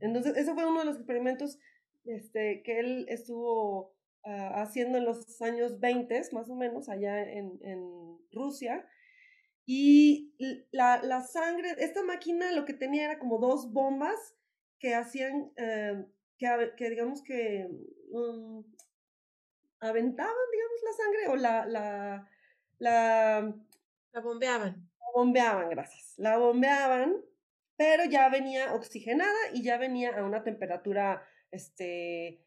Entonces, ese fue uno de los experimentos este, que él estuvo ah, haciendo en los años 20, más o menos, allá en, en Rusia. Y la, la, sangre, esta máquina lo que tenía era como dos bombas que hacían, eh, que, que, digamos que um, aventaban, digamos, la sangre o la, la, la La bombeaban. La bombeaban, gracias. La bombeaban, pero ya venía oxigenada y ya venía a una temperatura, este,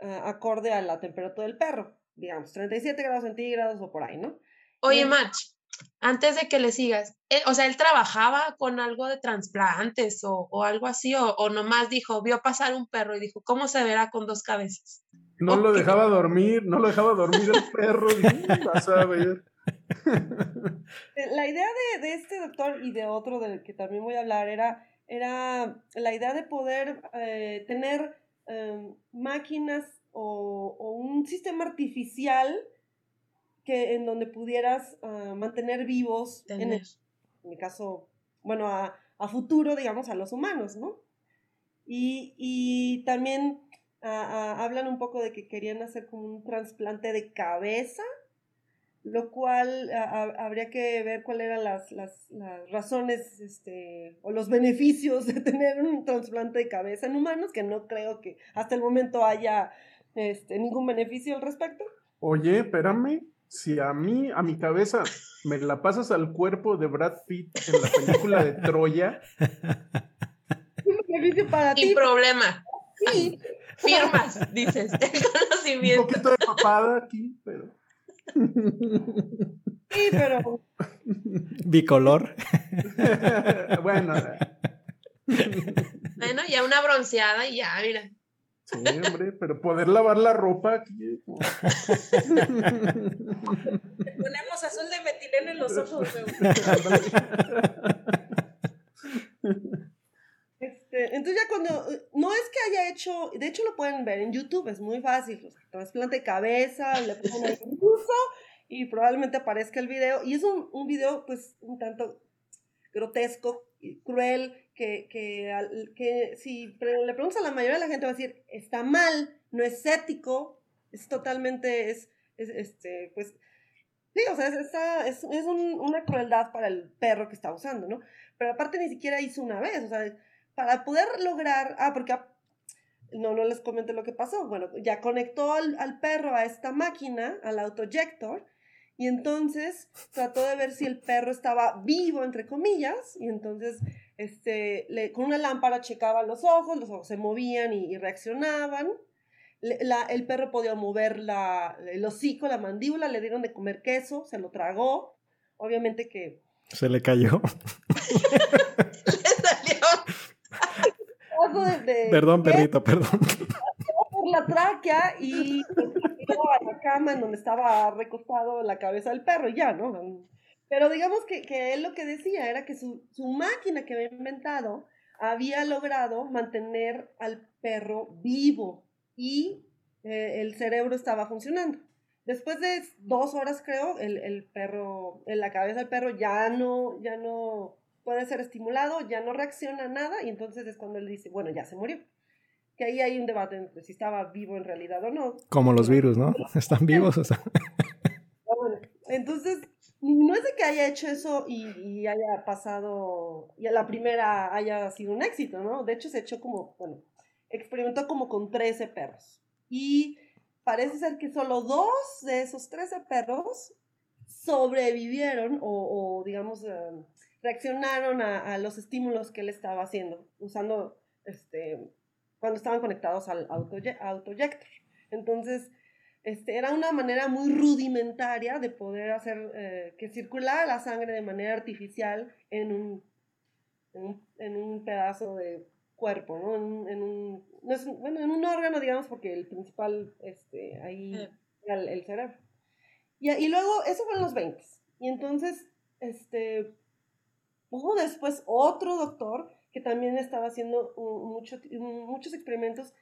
acorde a la temperatura del perro, digamos, 37 grados centígrados o por ahí, ¿no? Oye, Y- March, antes de que le sigas, él- o sea, él trabajaba con algo de trasplantes o, o algo así, o, o nomás dijo, vio pasar un perro y dijo, ¿cómo se verá con dos cabezas? No lo dejaba dormir, no lo dejaba dormir el perro. y, "Mm, vas a ver". [laughs] La idea de, de este doctor y de otro del que también voy a hablar era, era la idea de poder eh, tener em, máquinas o, o un sistema artificial que, en donde pudieras ah, mantener vivos, en, Tener. el, en mi caso, bueno, a, a futuro, digamos, a los humanos, ¿no? Y, y también ah, ah, hablan un poco de que querían hacer como un trasplante de cabeza lo cual a- a- habría que ver cuáles eran las, las, las razones este, o los beneficios de tener un trasplante de cabeza en humanos, que no creo que hasta el momento haya este, ningún beneficio al respecto. Oye, espérame. Si a mí, a mi cabeza, me la pasas al cuerpo de Brad Pitt en la película de Troya, [laughs] Un beneficio para Sin problema. sí, Firmas, dices, [laughs] el un conocimiento. poquito de papada aquí, pero. Sí, pero Bicolor. [laughs] bueno, Bueno, ya una bronceada y ya, mira. sí, hombre, pero poder lavar la ropa aquí. Le ponemos azul de metileno en los ojos, güey. Entonces ya cuando, no es que haya hecho, de hecho lo pueden ver en YouTube, es muy fácil, o sea, trasplante de cabeza, le ponen un uso y probablemente aparezca el video, y es un, un video pues un tanto grotesco y cruel, que, que, que si le preguntas a la mayoría de la gente va a decir, está mal, no es ético, es totalmente, es, es, este, pues, sí, o sea, es, es, es un- una crueldad para el perro que está usando, ¿no? Pero aparte ni siquiera hizo una vez, o sea, para poder lograr, ah, porque no, no les comenté lo que pasó, bueno, ya conectó al, al perro a esta máquina, al autojector, y entonces trató de ver si el perro estaba vivo, entre comillas, y entonces este, le- con una lámpara checaba los ojos, los ojos se movían y, y reaccionaban. Le- la- el perro podía mover la, el hocico, la mandíbula, le dieron de comer queso, se lo tragó. Obviamente que Se le cayó. [laughs] De, de- Perdón, perrito, perdón. por la tráquea y a la cama en donde estaba recostado la cabeza del perro y ya, ¿no? Pero digamos que, que él lo que decía era que su, su máquina que había inventado había logrado mantener al perro vivo y eh, el cerebro estaba funcionando. Después de dos horas, creo, el, el perro, en la cabeza del perro ya no, ya no puede ser estimulado, ya no reacciona a nada, y entonces es cuando él dice, bueno, ya se murió. Que ahí hay un debate entre si estaba vivo en realidad o no. Como los virus, ¿no? [laughs] [laughs] Están vivos. O sea, bueno, entonces, no es de que haya hecho eso y, y haya pasado, y a la primera haya sido un éxito, ¿no? De hecho, se echó como, bueno, experimentó como con 13 perros. Y parece ser que solo dos de esos 13 perros sobrevivieron o, o, digamos, eh, reaccionaron a, a los estímulos que él estaba haciendo, usando, este, cuando estaban conectados al autoye- autoyector. Entonces, este, era una manera muy rudimentaria de poder hacer eh, que circulara la sangre de manera artificial en un, en un, en un pedazo de cuerpo, ¿no? En, un- en un, no es bueno, en un órgano, digamos, porque el principal, este, ahí Eh. era el, el cerebro. Y, y luego, eso fue en los 20. Y entonces, este, hubo después otro doctor que también estaba haciendo muchos experimentos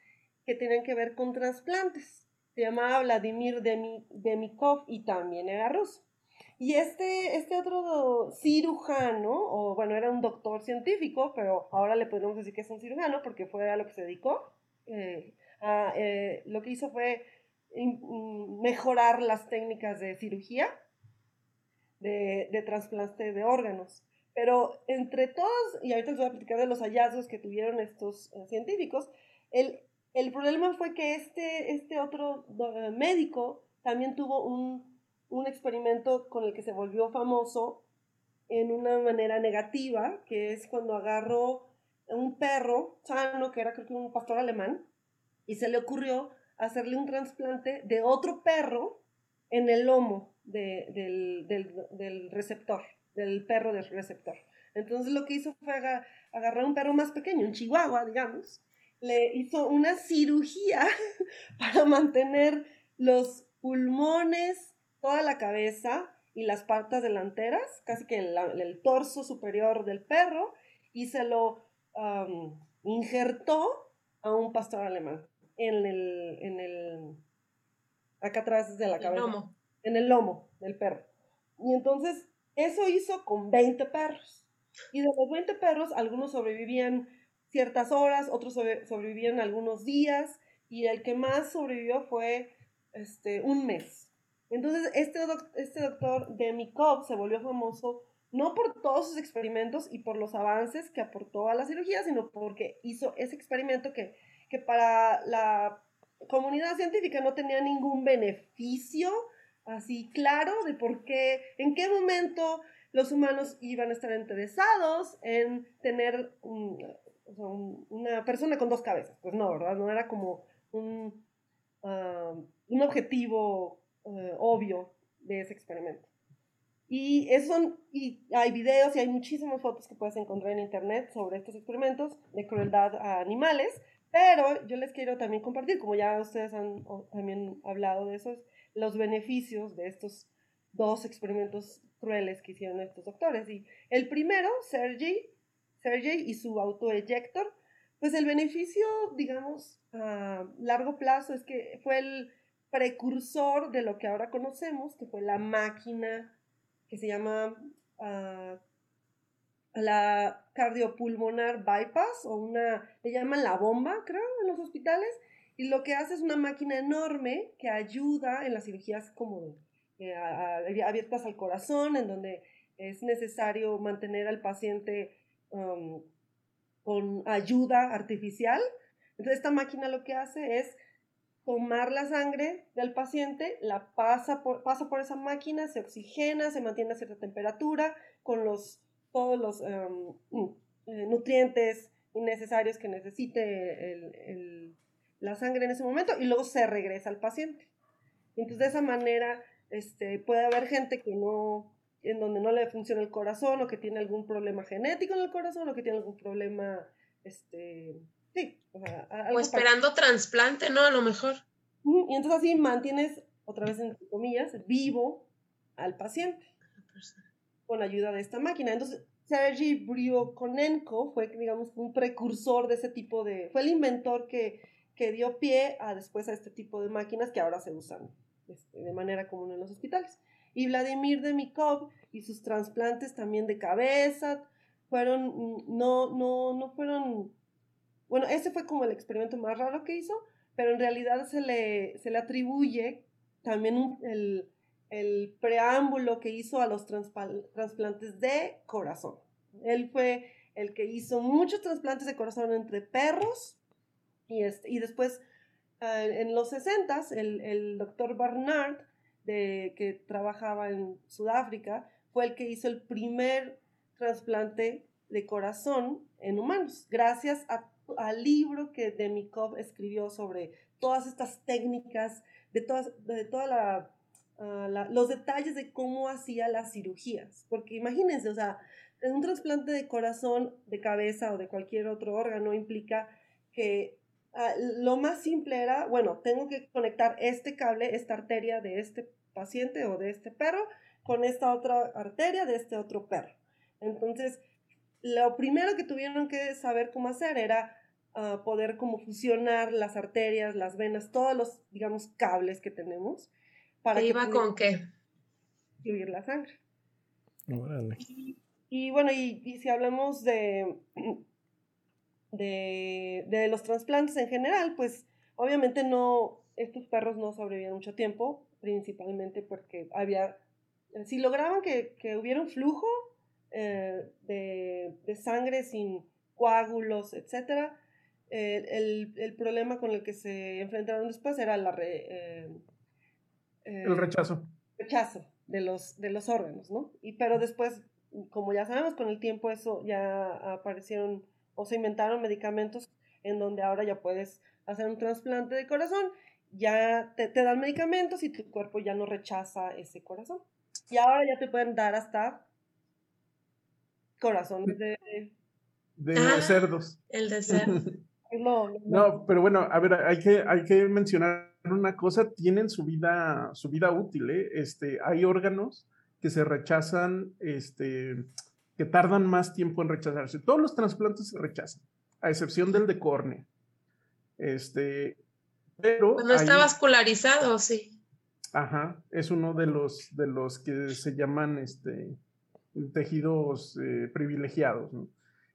que tenían que ver con trasplantes. Se llamaba Vladimir Demi- Demikov y también era ruso. Y este, este otro cirujano, o bueno, era un doctor científico, pero ahora le podemos decir que es un cirujano porque fue a lo que se dedicó. eh, eh, lo que hizo fue mejorar las técnicas de cirugía, de trasplante de órganos. Pero entre todos, y ahorita les voy a platicar de los hallazgos que tuvieron estos eh, científicos, el, el problema fue que este, este otro eh, médico también tuvo un, un experimento con el que se volvió famoso en una manera negativa, que es cuando agarró un perro sano, que era creo que un pastor alemán, y se le ocurrió hacerle un trasplante de otro perro en el lomo del, del, receptor, del perro del receptor. Entonces lo que hizo fue agarrar un perro más pequeño, un chihuahua, digamos, le hizo una cirugía [laughs] para mantener los pulmones, toda la cabeza y las patas delanteras, casi que el, torso superior del perro, y se lo injertó a un pastor alemán en el, en el, acá atrás de la cabeza. Lomo. En el lomo del perro. Y entonces, eso hizo con 20 perros. Y de los 20 perros, algunos sobrevivían ciertas horas, otros sobrevivían algunos días, y el que más sobrevivió fue este, un mes. Entonces, este, este doctor Demikov se volvió famoso no por todos sus experimentos y por los avances que aportó a la cirugía, sino porque hizo ese experimento que, que para la comunidad científica no tenía ningún beneficio así claro de por qué, en qué momento los humanos iban a estar interesados en tener una persona con dos cabezas. Pues no, ¿verdad? No era como un, ah, un objetivo eh, obvio de ese experimento. Y, eso, y hay videos y hay muchísimas fotos que puedes encontrar en internet sobre estos experimentos de crueldad a animales, pero yo les quiero también compartir, como ya ustedes han también hablado de esos, los beneficios de estos dos experimentos crueles que hicieron estos doctores. Y el primero, Sergey, Sergey y su autoeyector, pues el beneficio, digamos, a largo plazo es que fue el precursor de lo que ahora conocemos, que fue la máquina que se llama uh, la cardiopulmonar bypass o una, le llaman la bomba, creo, en los hospitales. Y lo que hace es una máquina enorme que ayuda en las cirugías como eh, abiertas al corazón, en donde es necesario mantener al paciente um, con ayuda artificial. Entonces esta máquina lo que hace es tomar la sangre del paciente, la pasa por, pasa por esa máquina, se oxigena, se mantiene a cierta temperatura con los, todos los em, eh, nutrientes innecesarios que necesite la sangre en ese momento y luego se regresa al paciente. Entonces de esa manera este, puede haber gente que no, en donde no le funciona el corazón o que tiene algún problema genético en el corazón o que tiene algún problema este, Sí. O, esperando trasplante, ¿no? A lo mejor. Y entonces así mantienes, otra vez entre comillas, vivo al paciente con ayuda de esta máquina. Entonces, Sergei Briokonenko fue, digamos, un precursor de ese tipo de... Fue el inventor que, que dio pie a después a este tipo de máquinas que ahora se usan este, de manera común en los hospitales. Y Vladimir Demikov y sus trasplantes también de cabeza fueron, no, no, no fueron bueno, ese fue como el experimento más raro que hizo, pero en realidad se le, se le atribuye también el, el, preámbulo que hizo a los trasplantes de corazón. Él fue el que hizo muchos trasplantes de corazón entre perros y, este, y después eh, en los 60 el, el doctor Barnard, de, que trabajaba en Sudáfrica, fue el que hizo el primer trasplante de corazón en humanos, gracias a al libro que Demikov escribió sobre todas estas técnicas, de todas, de toda ah, la, los detalles de cómo hacía las cirugías. Porque imagínense, o sea, un trasplante de corazón, de cabeza o de cualquier otro órgano implica que ah, lo más simple era, bueno, tengo que conectar este cable, esta arteria de este paciente o de este perro con esta otra arteria de este otro perro. Entonces, lo primero que tuvieron que saber cómo hacer era poder como fusionar las arterias, las venas, todos los, digamos, cables que tenemos. Para iba con qué? Fluir la sangre. Y, bueno, y, si hablamos de, de, de, los trasplantes en general, pues obviamente no, estos perros no sobrevivían mucho tiempo, principalmente porque había, si lograban que, que hubiera un flujo eh, de, de, sangre sin coágulos, etcétera, el, el, problema con el que se enfrentaron después era la eh, el rechazo. Rechazo de los, de los órganos, ¿no? Y, pero después como ya sabemos, con el tiempo eso ya aparecieron o se inventaron medicamentos en donde ahora ya puedes hacer un trasplante de corazón, ya te, te dan medicamentos y tu cuerpo ya no rechaza ese corazón. Y ahora ya te pueden dar hasta corazones de... De Ah. cerdos. El de [laughs] cerdo. No, no, No, pero bueno, a ver, hay que, hay que mencionar una cosa, tienen su vida, su vida útil, ¿eh? Este, hay órganos que se rechazan, este, que tardan más tiempo en rechazarse. Todos los trasplantes se rechazan, a excepción del de córnea. Este, pero Pues no está hay- vascularizado, sí. Ajá, es uno de los, de los que se llaman este, tejidos eh, privilegiados, ¿no?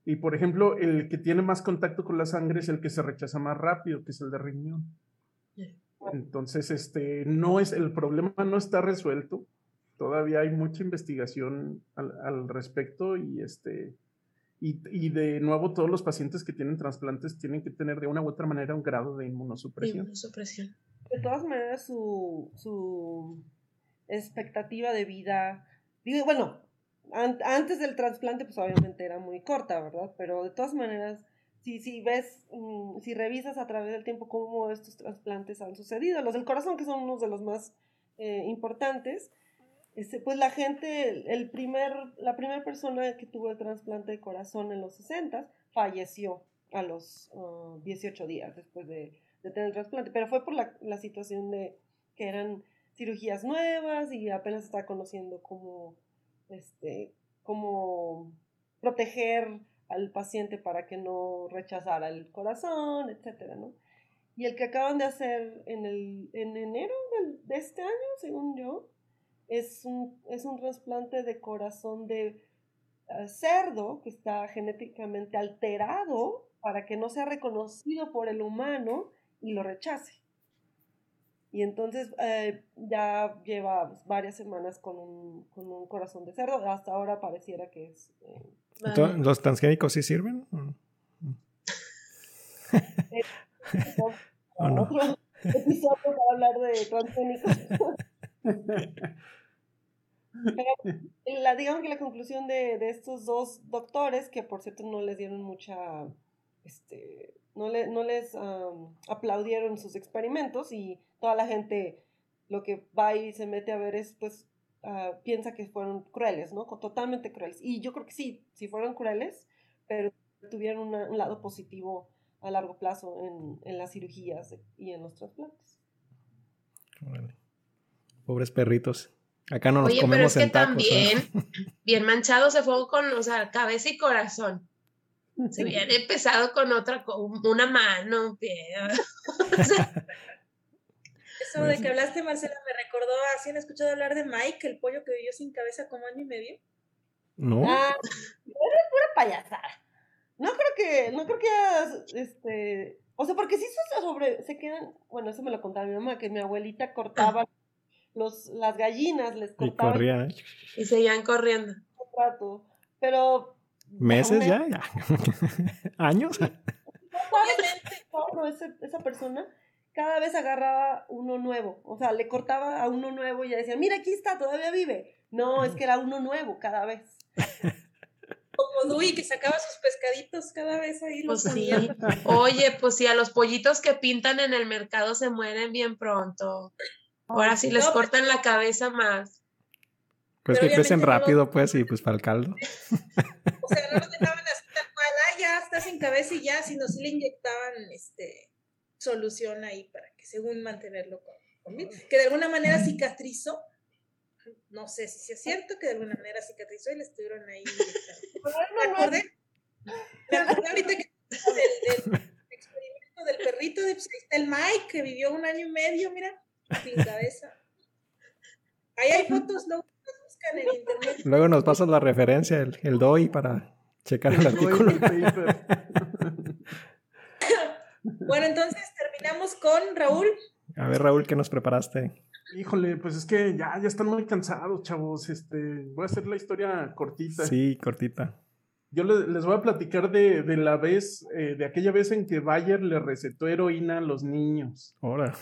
Y por ejemplo, el que tiene más contacto con la sangre es el que se rechaza más rápido, que es el de riñón. Entonces, este, no es, el problema no está resuelto. Todavía hay mucha investigación al, al respecto y este, y, y de nuevo todos los pacientes que tienen trasplantes tienen que tener de una u otra manera un grado de inmunosupresión. Supresión. de todas maneras su, su expectativa de vida, digo, bueno, an- antes del trasplante pues obviamente era muy corta, ¿verdad? Pero de todas maneras, si, si ves, mm, si revisas a través del tiempo cómo estos trasplantes han sucedido, los del corazón que son unos de los más eh, importantes, este, pues la gente, el- primer, la primera persona que tuvo el trasplante de corazón en los 60 falleció a los ah, 18 días después de, tener el trasplante, pero fue por la, situación de que eran cirugías nuevas y apenas está conociendo cómo, este, cómo proteger al paciente para que no rechazara el corazón, etcétera, ¿no? Y el que acaban de hacer en, el, en enero de este año, según yo, es un, es un trasplante de corazón de eh, cerdo que está genéticamente alterado para que no sea reconocido por el humano y lo rechace. Y entonces eh, ya lleva varias semanas con un, con un corazón de cerdo. Hasta ahora pareciera que es... eh, Entonces, ¿Los transgénicos sí sirven? [laughs] [laughs] ¿O no? otro episodio para hablar de transgénicos. [laughs] Pero la, digamos que la conclusión de, de estos dos doctores, que por cierto no les dieron mucha, este, no, le, no les am, aplaudieron sus experimentos y toda la gente lo que va y se mete a ver es, pues, ah, piensa que fueron crueles, ¿no? Totalmente crueles. Y yo creo que sí, sí fueron crueles, pero tuvieron una- un lado positivo a largo plazo en, en las cirugías y en los trasplantes. Órale. Pobres perritos. Acá no nos Oye, pero comemos es que en tacos. ¿eh? también, [laughs] bien manchado se fue con, o sea, cabeza y corazón. Se viene pesado con otra, co- una mano, un pie. [laughs] O sea, Eso de que hablaste, Marcela, me recordó, ¿así han escuchado hablar de Mike, el pollo que vivió sin cabeza como año y medio? No. Ah, pura payasada. No creo que, no creo que, este, o sea, porque sí se sobre, se quedan, bueno, eso me lo contaba mi mamá, que mi abuelita cortaba los, las gallinas, les y cortaba el corría. ¿eh? y seguían corriendo. pero... ¿Meses me- ya? ya. [laughs] ¿Años? Obviamente, no, ese- esa persona cada vez agarraba uno nuevo, o sea, le cortaba a uno nuevo y ya decía, mira, aquí está, todavía vive. No, es que era uno nuevo cada vez. [laughs] como Dewey, que sacaba sus pescaditos cada vez ahí. los Pues sí. Oye, pues sí, a los pollitos que pintan en el mercado se mueren bien pronto. Ahora sí les No, cortan la cabeza más. Pues Pero que crecen obviamente no lo- rápido, pues, y pues para el caldo. [laughs] O sea, no los dejaban así tal cual, ah, ya está sin cabeza y ya, sino sí le inyectaban este solución ahí para que según mantenerlo con, con vida. Que de alguna manera cicatrizó. No sé si es cierto que de alguna manera cicatrizó y le estuvieron ahí. inyectando. Me acordé, me acordé ahorita que del, del [laughs] experimento del perrito de pues, ahí está el Mike que vivió un año y medio, mira, sin cabeza. Ahí hay fotos, luego las buscan en internet. Luego nos pasas la referencia, el, el DOI, para checar el artículo. Mi paper. [laughs] Bueno, entonces terminamos con Raúl. A ver, Raúl, ¿qué nos preparaste? Híjole, pues es que ya, ya están muy cansados, chavos. Este, voy a hacer la historia cortita. Sí, cortita. Yo le- les voy a platicar de, de la vez, eh, de aquella vez en que Bayer le recetó heroína a los niños. Ahora,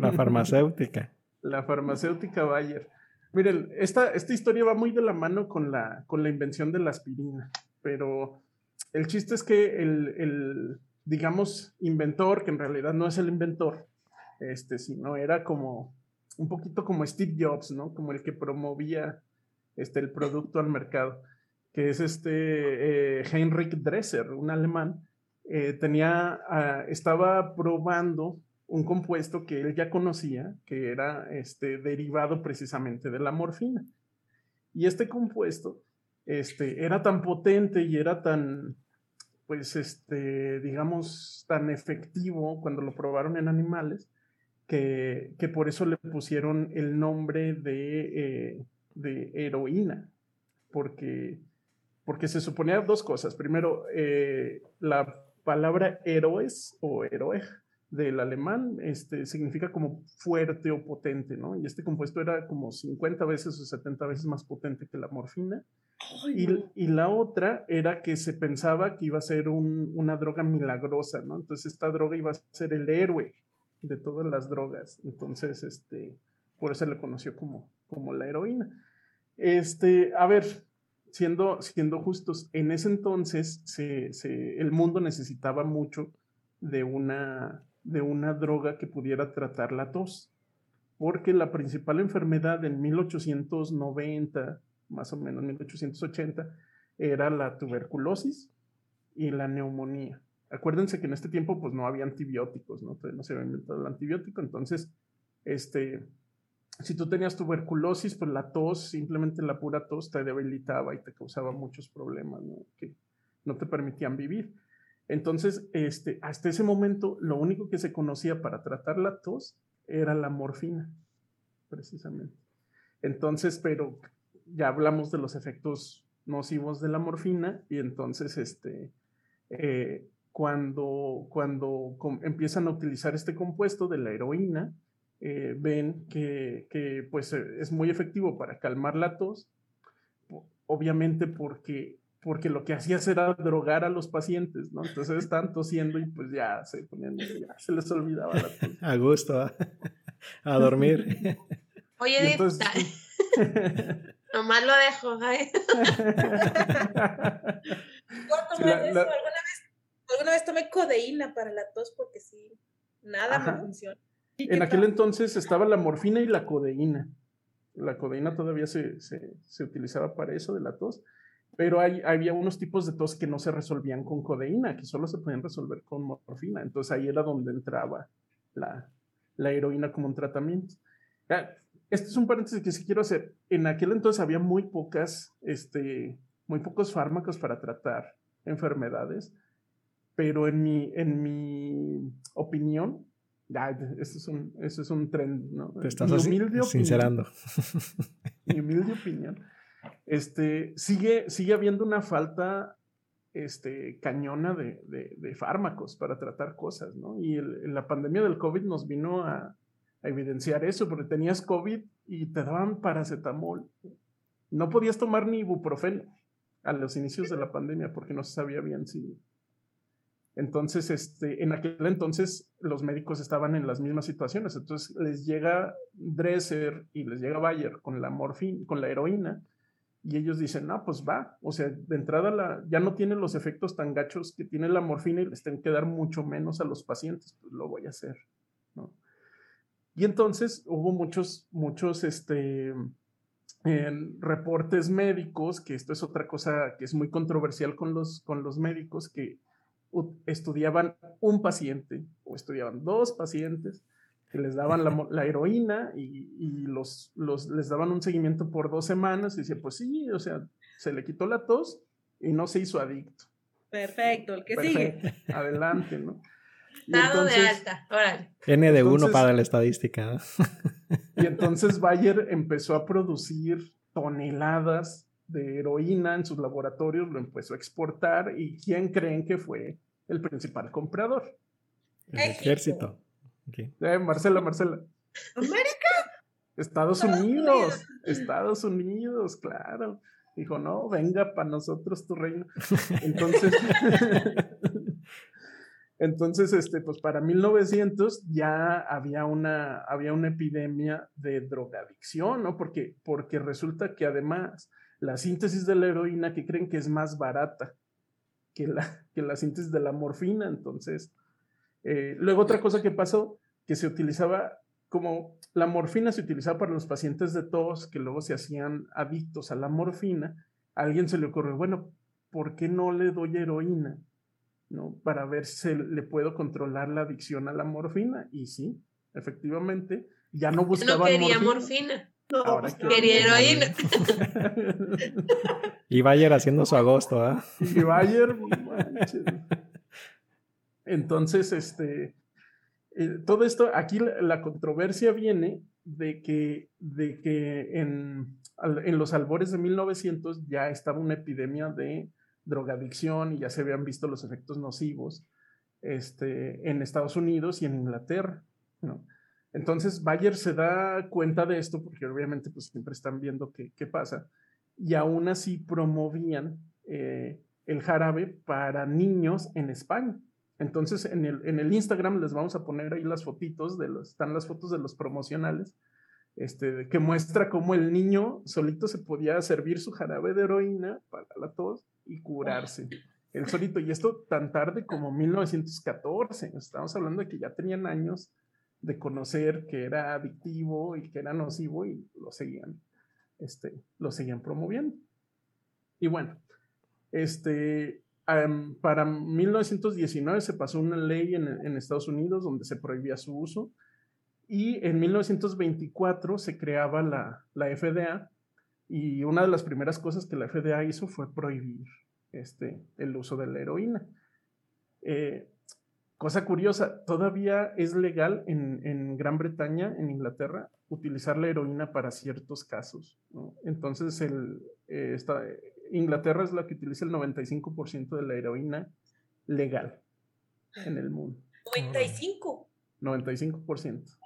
la farmacéutica. La farmacéutica Bayer. Miren, esta, esta historia va muy de la mano con la, con la invención de la aspirina, pero el chiste es que el, el, digamos, inventor, que en realidad no es el inventor, este, sino era como un poquito como Steve Jobs, ¿no? Como el que promovía este, el producto al mercado, que es este eh, Heinrich Dresser, un alemán, eh, tenía, ah, estaba probando un compuesto que él ya conocía, que era este, derivado precisamente de la morfina. Y este compuesto este, era tan potente y era tan, pues, este, digamos, tan efectivo cuando lo probaron en animales, que, que por eso le pusieron el nombre de, eh, de heroína, porque, porque se suponía dos cosas. Primero, eh, la palabra héroes o héroe del alemán este, significa como fuerte o potente, ¿no? Y este compuesto era como 50 veces o 70 veces más potente que la morfina. y, y, la otra era que se pensaba que iba a ser un, una droga milagrosa, ¿no? Entonces esta droga iba a ser el héroe de todas las drogas. Entonces, este, por eso le conoció como, como la heroína. Este, a ver, siendo, siendo justos, en ese entonces el mundo necesitaba mucho de una, de una droga que pudiera tratar la tos, porque la principal enfermedad en 1890, más o menos 1880, era la tuberculosis y la neumonía. Acuérdense que en este tiempo pues no había antibióticos, ¿no? no se había inventado el antibiótico, entonces, este, si tú tenías tuberculosis, pues la tos, simplemente la pura tos te debilitaba y te causaba muchos problemas, ¿no? Que no te permitían vivir. Entonces, este, hasta ese momento, lo único que se conocía para tratar la tos era la morfina, precisamente. Entonces, pero ya hablamos de los efectos nocivos de la morfina y entonces, este, eh, cuando, cuando empiezan a utilizar este compuesto de la heroína, eh, ven que, que, pues, eh, es muy efectivo para calmar la tos, obviamente porque, porque lo que hacía era drogar a los pacientes, ¿no? Entonces están tosiendo y pues ya se ponían, ya se les olvidaba la tos. [laughs] A gusto, ¿eh? [laughs] a dormir. [laughs] Oye, entonces, nomás lo dejo, ¿eh? ¿Alguna, vez, ¿Alguna vez tomé codeína para la tos? Porque sí, nada me funciona. En aquel entonces estaba la morfina y la codeína. La codeína todavía se, se, utilizaba para eso de la tos, pero hay, había unos tipos de tos que no se resolvían con codeína, que solo se podían resolver con morfina. Entonces ahí era donde entraba la, la heroína como un tratamiento. este es un paréntesis que sí quiero hacer. En aquel entonces había muy pocas, este, muy pocos fármacos para tratar enfermedades, pero en mi, en mi opinión, ya, eso es un, eso es un trend, ¿no? Te estás mi sincerando. Mi humilde opinión. Este, sigue, sigue habiendo una falta este, cañona de, de, fármacos para tratar cosas, ¿no? Y la pandemia del COVID nos vino a, a, evidenciar eso, porque tenías COVID y te daban paracetamol. No podías tomar ni ibuprofeno a los inicios de la pandemia porque no se sabía bien si, entonces, este, en aquel entonces los médicos estaban en las mismas situaciones. Entonces les llega Dresser y les llega Bayer con la morfina, con la heroína, y ellos dicen, no, pues va. O sea, de entrada la, ya no tiene los efectos tan gachos que tiene la morfina y les tienen que dar mucho menos a los pacientes, pues lo voy a hacer. ¿no? Y entonces hubo muchos, muchos, este, en reportes médicos, que esto es otra cosa que es muy controversial con los, con los médicos, que estudiaban un paciente o estudiaban dos pacientes que les daban la, heroína y, los, los, les daban un seguimiento por dos semanas y decía, pues sí, o sea, se le quitó la tos y no se hizo adicto. Perfecto, el que sigue. Adelante, ¿no? [laughs] Dado de alta, órale. N de uno para la estadística. [laughs] Y entonces Bayer empezó a producir toneladas de heroína en sus laboratorios, lo empezó a exportar y ¿quién creen que fue el principal comprador? El ejército. Eh, Marcela, Marcela. ¿América? Estados Unidos, Estados Unidos, claro. Dijo, no, venga para nosotros tu reino. Entonces, [laughs] Entonces, este, pues para 1900 ya había una, había una epidemia de drogadicción, ¿no? Porque, porque resulta que además la síntesis de la heroína que creen que es más barata que la, que la síntesis de la morfina. Entonces, eh, luego otra cosa que pasó, que se utilizaba como la morfina se utilizaba para los pacientes de tos que luego se hacían adictos a la morfina, a alguien se le ocurrió, bueno, ¿por qué no le doy heroína? ¿no? Para ver si le puedo controlar la adicción a la morfina. Y sí, efectivamente, ya no buscaba No quería morfina. No, quería heroína. [laughs] y Bayer haciendo su agosto, ¿ah? Y Bayer, [laughs] entonces, este, eh, todo esto, aquí la, controversia viene de que, de que en, en los albores de 1900 ya estaba una epidemia de drogadicción y ya se habían visto los efectos nocivos este, en Estados Unidos y en Inglaterra, ¿no? Entonces Bayer se da cuenta de esto porque obviamente pues siempre están viendo qué, qué pasa y aún así promovían eh, el jarabe para niños en España. Entonces en el, en el Instagram les vamos a poner ahí las fotitos, de los, están las fotos de los promocionales, este, que muestra cómo el niño solito se podía servir su jarabe de heroína para la tos y curarse. El solito, y esto tan tarde como 1914, estamos hablando de que ya tenían años de conocer que era adictivo y que era nocivo y lo seguían, este, lo seguían promoviendo. Y bueno, este, para 1919 se pasó una ley en, en, Estados Unidos donde se prohibía su uso y en 1924 se creaba la, la FDA y una de las primeras cosas que la FDA hizo fue prohibir este, el uso de la heroína. Eh, cosa curiosa, todavía es legal en, Gran Bretaña, en Inglaterra, utilizar la heroína para ciertos casos. Entonces, el, eh, Inglaterra es la que utiliza el 95% de la heroína legal en el mundo. 95. 95%.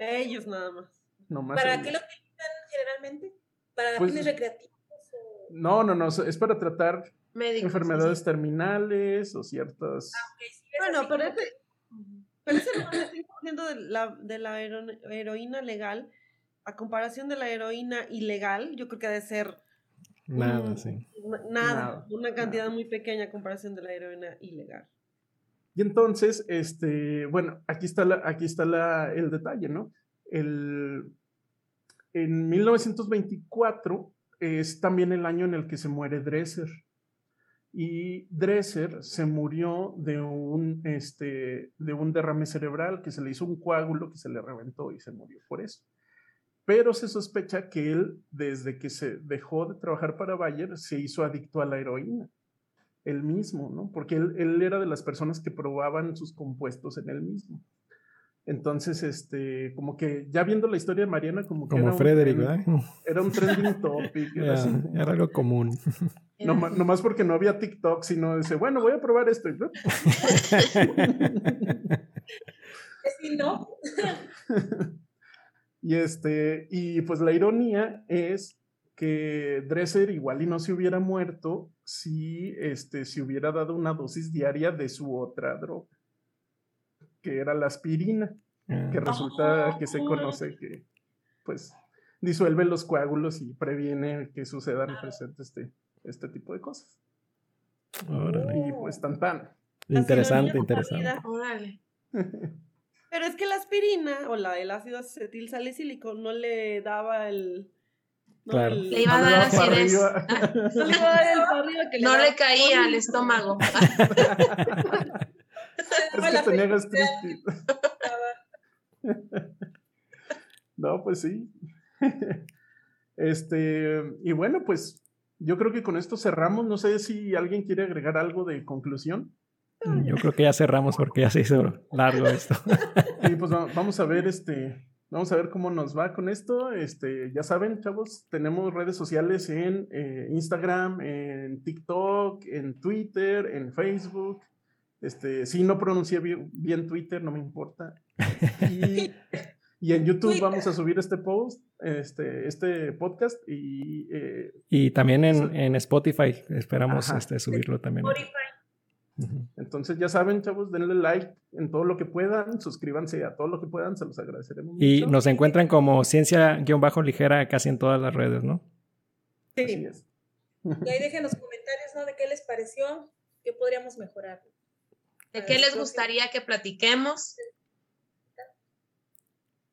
Ellos nada más. ¿Para qué lo utilizan generalmente? ¿Para pues, fines recreativos? No, no, no, es para tratar enfermedades terminales o ciertas... Ah, bueno, pero ese, pero ese 95% de la, de la heroína legal, a comparación de la heroína ilegal, yo creo que ha de ser... Nada, sí. Nada, una cantidad muy pequeña a comparación de la heroína ilegal. Y entonces, este, bueno, aquí está, la, aquí está la, el detalle, ¿no? El, en 1924 es también el año en el que se muere Dresser. Y Dresser se murió de un, este, de un derrame cerebral, que se le hizo un coágulo que se le reventó y se murió por eso. Pero se sospecha que él, desde que se dejó de trabajar para Bayer, se hizo adicto a la heroína. Él mismo, ¿no? Porque él, él era de las personas que probaban sus compuestos en él mismo. Entonces, este, como que ya viendo la historia de Mariana, como que. Como era Frederick, ¿verdad? Era un trending topic. Era, [laughs] era algo común. [laughs] No, más porque no había TikTok, sino dice, bueno, voy a probar esto. sí, ¿no? [laughs] y este, y pues la ironía es que Dresser igual y no se hubiera muerto si este, se hubiera dado una dosis diaria de su otra droga que era la aspirina, ah. que resulta que se conoce que, pues, disuelve los coágulos y previene que sucedan presente este, este tipo de cosas. Y pues tan tan. Interesante, interesante. [laughs] Pero es que la aspirina o la, el ácido acetil salicílico no le daba el... No, le iba a dar acidez. [laughs] no le iba a dar el arriba que le No le caía al estómago. [laughs] es que tenía gastritis. no, pues sí. Este, y bueno, pues yo creo que con esto cerramos. No sé si alguien quiere agregar algo de conclusión. Yo creo que ya cerramos porque ya se hizo largo esto. [laughs] Sí, pues vamos a ver este, vamos a ver cómo nos va con esto. Este, ya saben, chavos, tenemos redes sociales en eh, Instagram, en TikTok, en Twitter, en Facebook. Este, si no pronuncié bien, Twitter, no me importa. [laughs] Y, en YouTube vamos a subir este post, este, este podcast y... Eh, y también en, en, Spotify, esperamos este, subirlo también. Entonces ya saben, chavos, denle like en todo lo que puedan, suscríbanse a todo lo que puedan, se los agradeceremos. Y mucho. nos encuentran como ciencia-ligera casi en todas las redes, ¿no? Así Sí. es. Y ahí dejen los comentarios, ¿no? De qué les pareció, qué podríamos mejorar. ¿De qué les gustaría que platiquemos?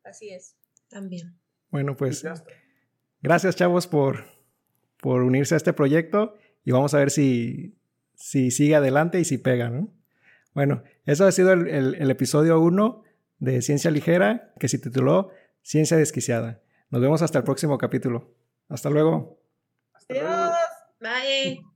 Así es. También. Bueno, pues gracias chavos por, por unirse a este proyecto y vamos a ver si, si sigue adelante y si pega, ¿no? Bueno, eso ha sido el, el- el episodio 1 de Ciencia Ligera que se tituló Ciencia Desquiciada. Nos vemos hasta el próximo capítulo. Hasta luego. Hasta luego. Adiós. Bye.